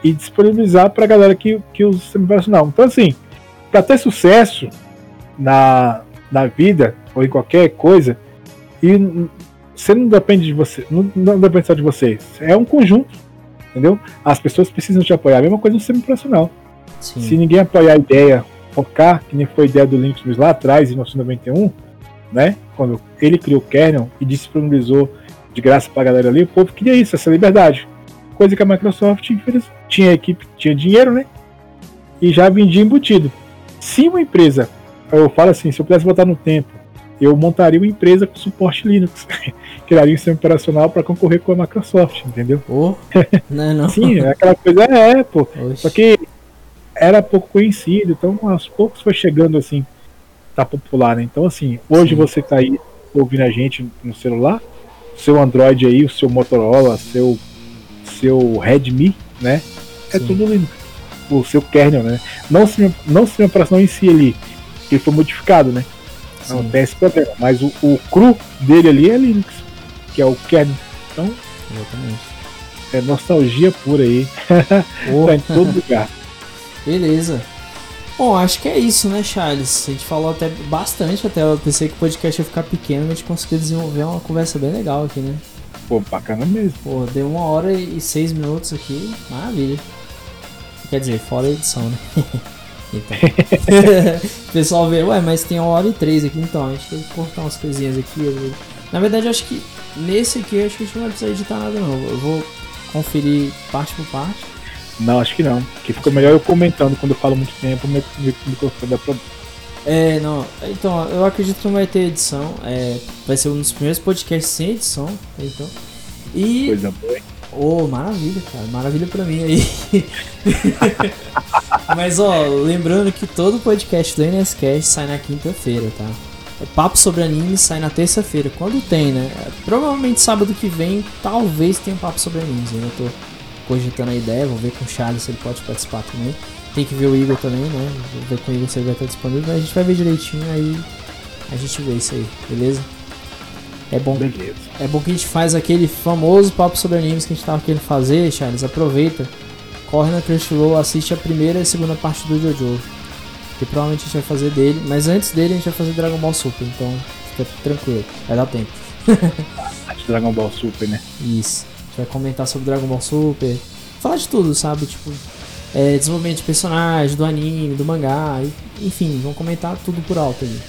e disponibilizar pra galera que, que usa o sistema operacional. Então, assim, pra ter sucesso na, na vida ou em qualquer coisa, e você não depende de você, não, não depende só de vocês. É um conjunto, entendeu? As pessoas precisam te apoiar. A mesma coisa no. Sim. Se ninguém apoiar a ideia, focar, que nem foi a ideia do Linux lá atrás, em 1991, né? Quando ele criou o kernel e disponibilizou de graça pra galera ali, o povo queria isso, essa liberdade. Coisa que a Microsoft tinha equipe, tinha dinheiro, né? E já vendia embutido. Se uma empresa, eu falo assim, se eu pudesse botar no tempo, eu montaria uma empresa com suporte Linux. Criaria um sistema operacional para concorrer com a Microsoft, entendeu? Ô, não, é não. Sim, aquela coisa é, pô. Oxe. Só que era pouco conhecido, então aos poucos foi chegando assim, tá popular, né? Então assim, hoje Sim. você tá aí ouvindo a gente no celular, seu Android aí, o seu Motorola, seu seu Redmi, né? É Sim. tudo Linux. O seu kernel, né? Não se não se operação em si ali, que foi modificado, né? Não Sim, tem esse problema, mas o, o cru dele ali é Linux, que é o kernel. Então, exatamente. é nostalgia pura aí, Ô, tá em todo lugar. beleza. Bom, acho que é isso, né, Charles? A gente falou até bastante, até eu pensei que o podcast ia ficar pequeno, mas a gente conseguiu desenvolver uma conversa bem legal aqui, né? Pô, bacana mesmo. Pô, deu uma hora e seis minutos aqui, maravilha. Quer dizer, fora a edição, né? então. o pessoal vê, ué, mas tem uma hora e três aqui, então a gente tem que cortar umas coisinhas aqui. Na verdade, eu acho que nesse aqui, eu acho que a gente não vai precisar editar nada, não. Eu vou conferir parte por parte. Não, acho que não. Que fica melhor eu comentando quando eu falo muito tempo, meu meu microfone dá problema. É, não, então, eu acredito que não vai ter edição. É, vai ser um dos primeiros podcasts sem edição, então. E Coisa boa. hein? Ô, maravilha, cara. Maravilha pra mim aí. Mas, ó, lembrando que todo podcast do NSCast sai na quinta-feira, tá? O Papo sobre Anime sai na terça-feira, quando tem, né? Provavelmente sábado que vem, talvez tenha um Papo sobre Animes. Ainda tô cogitando a ideia, vou ver com o Charles se ele pode participar também. Tem que ver o Igor também, né? Vou ver com o Igor se ele vai estar disponível, mas a gente vai ver direitinho aí. A gente vê isso aí, beleza? É bom Beleza. é bom que a gente faz aquele famoso papo sobre animes que a gente tava querendo fazer, Charles. Aproveita, corre na Crunchyroll, assiste a primeira e a segunda parte do Jojo. Que provavelmente a gente vai fazer dele, mas antes dele a gente vai fazer Dragon Ball Super, então fica tranquilo, vai dar tempo. Dragon Ball Super, né? Isso. A gente vai comentar sobre Dragon Ball Super, falar de tudo, sabe? Tipo, é, desenvolvimento de personagem, do anime, do mangá, enfim, vamos comentar tudo por alto ali.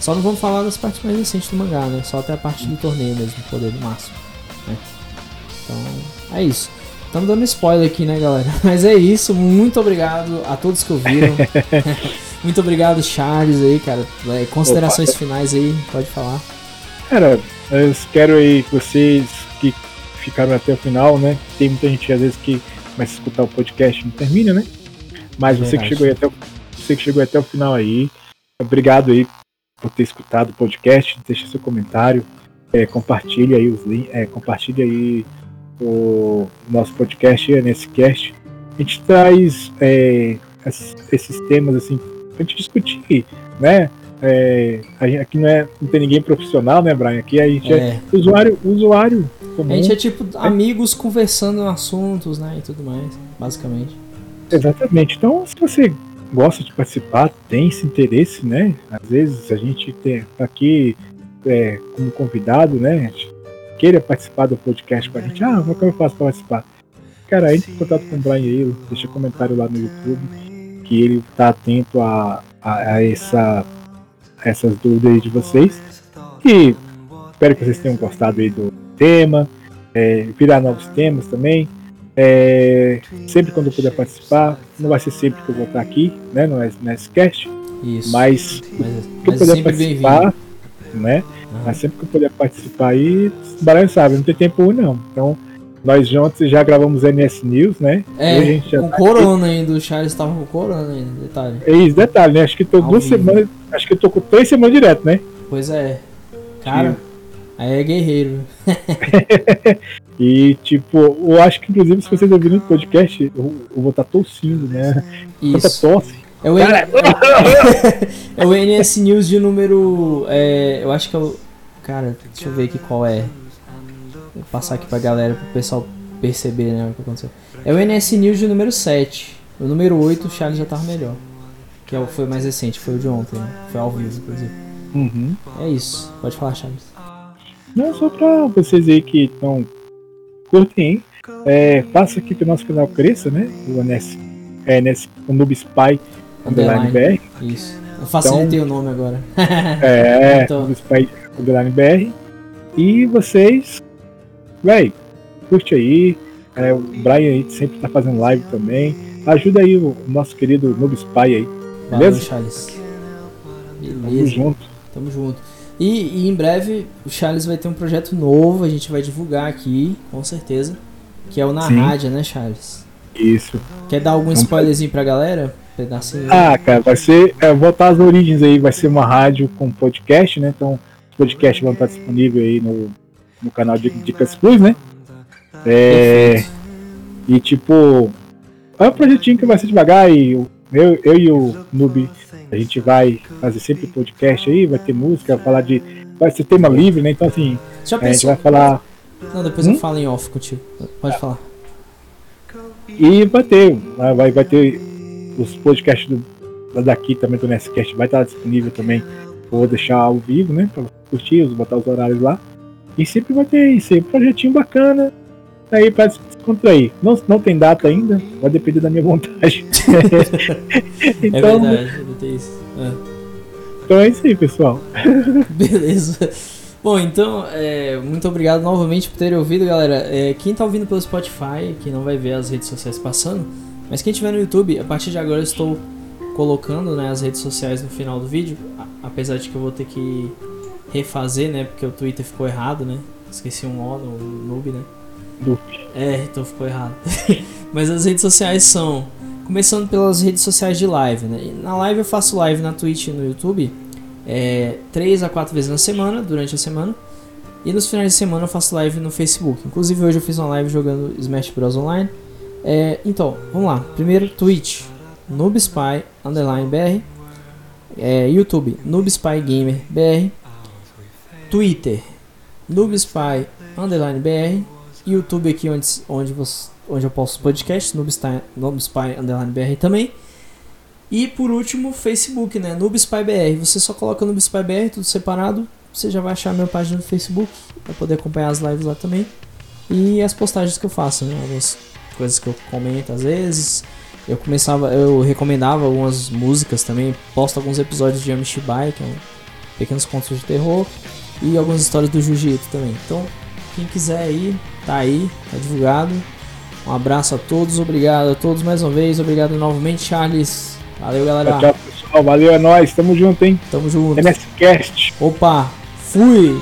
Só não vamos falar das partes mais recentes do mangá, né? Só até a parte do torneio mesmo, poder do máximo. Né? Então, é isso. Estamos dando spoiler aqui, né, galera? Mas é isso. Muito obrigado a todos que ouviram. Muito obrigado, Charles, aí, cara. É, considerações finais aí, pode falar. Cara, eu quero aí que vocês que ficaram até o final, né? Tem muita gente às vezes que começa a escutar o podcast e não termina, né? Mas você que chegou aí até o, você que chegou até o final aí, obrigado aí por ter escutado o podcast, deixa seu comentário, é, compartilha aí os links, é, compartilha aí o nosso podcast, o NSCast. A gente traz é, esses, temas assim pra gente discutir, né? É, gente- aqui não, é, não tem ninguém profissional, né, Brian? Aqui a gente é, É, usuário, usuário comum. a gente é tipo amigos conversando assuntos, né? E tudo mais, basicamente. Exatamente. Então, se você gosta de participar, tem esse interesse, né? Às vezes a gente tem tá aqui é, como convidado, né? queira participar do podcast com a gente, ah, como é que eu faço para participar? Cara, entre em contato com o Brian aí, deixa um comentário lá no YouTube, que ele tá atento a, a, a essa, essas dúvidas de vocês. E espero que vocês tenham gostado aí do tema, é, virar novos temas também. É, sempre quando eu puder participar, não vai ser sempre que eu vou estar aqui, né, no SCast, Isso. mas, Mas, que eu mas é puder participar, né, Ah, mas sempre que eu puder participar aí, o Baralho sabe, não tem tempo ruim não. Então, nós juntos já gravamos NS News, né? É, E a gente já com tá corona ainda, o Charles tava com corona ainda, detalhe. aqui. É isso, detalhe, né? Acho que tô Ao duas vivo. semanas, acho que eu tô com três semanas direto, né? Pois é. Cara, aí é guerreiro. E, tipo, eu acho que, inclusive, se vocês ouvirem o podcast, eu, eu vou estar tossindo, né? Tanta Isso. tosse. É o, N... é o NS News de número. é, eu acho que é o. Cara, deixa eu ver aqui qual é. Vou passar aqui pra galera, pro pessoal perceber né, o que aconteceu. É o NS News de número 7. O número 8, o Charles já tava melhor. Que é o- foi mais recente, foi o de ontem, né? Foi ao vivo, inclusive. Uhum. É isso. Pode falar, Charles. Não, só pra vocês aí que estão curtem? É, faça aqui que o nosso canal cresça, né? O NS, é, NS, o Noob Spy Underline. BR. Isso. Eu facilitei o nome agora. É, Então. Noob Spy Underline BR. E vocês, véi, curte aí. É, o Brian aí sempre tá fazendo live também. Ajuda aí o nosso querido Noob Spy aí. Valeu, Beleza? Charles. Tamo Beleza. junto. Tamo junto. E, e em breve o Charles vai ter um projeto novo, a gente vai divulgar aqui, com certeza. Que é o Na Sim. Rádio, né, Charles? Isso. Quer dar algum spoilerzinho pra galera? Pedacinho. Ah, cara, vai ser. É, voltar às origens aí, vai ser uma rádio com podcast, né? Então, os podcasts vão estar disponíveis aí no, no canal de Dicas Plus, né? É, Perfeito. e tipo, é um projetinho que vai ser devagar e eu, eu e o Noob, a gente vai fazer sempre podcast aí, vai ter música, vai falar de. Vai ser tema livre, né? Então assim, Já a gente vai falar. Não, depois Hum? eu falo em off contigo. Pode falar. E vai ter, vai, vai- vai ter os podcasts do, daqui também do Nestcast, vai estar disponível também. Vou deixar ao vivo, né? Pra curtir, botar os horários lá. E sempre vai ter isso aí, um projetinho bacana. Aí pra descontrair. Não, não tem data ainda, vai depender da minha vontade. É então, verdade, deve ter isso. É. então é isso aí, pessoal. Beleza. Bom, então, é, muito obrigado novamente por terem ouvido, galera. É, quem tá ouvindo pelo Spotify, que não vai ver as redes sociais passando, mas quem tiver no YouTube, a partir de agora eu estou colocando né, as redes sociais no final do vídeo, apesar de que eu vou ter que refazer, né, porque o Twitter ficou errado, né? Esqueci um O no noob, né? É, então ficou errado. mas as redes sociais são, começando pelas redes sociais de live, né? Na live eu faço live na Twitch e no YouTube, é, 3 a 4 vezes na semana, durante a semana. E nos finais de semana eu faço live no Facebook. Inclusive hoje eu fiz uma live jogando Smash Bros Online. É, então, vamos lá. Primeiro, Twitch, NoobSpy, underline BR. É, YouTube, NoobSpy Gamer BR. Twitter, NoobSpy, underline BR. YouTube aqui onde, onde, você, onde eu posto os podcasts, NoobSpy, underline BR também. E por último, Facebook, né? NoobSpy BR. Você só coloca NoobSpy BR, tudo separado. Você já vai achar a minha página no Facebook. Vai poder acompanhar as lives lá também. E as postagens que eu faço, né? Algumas coisas que eu comento às vezes. Eu começava, eu recomendava algumas músicas também. Posto alguns episódios de Amishibai, que é um pequenos contos de terror. E algumas histórias do Jiu-Jitsu também. Então, quem quiser aí, tá aí, tá divulgado. Um abraço a todos, obrigado a todos mais uma vez. Obrigado novamente, Charles. Valeu, galera. Tchau, pessoal. Valeu, é nóis. Tamo junto, hein? Tamo junto. NSCast. Opa, fui!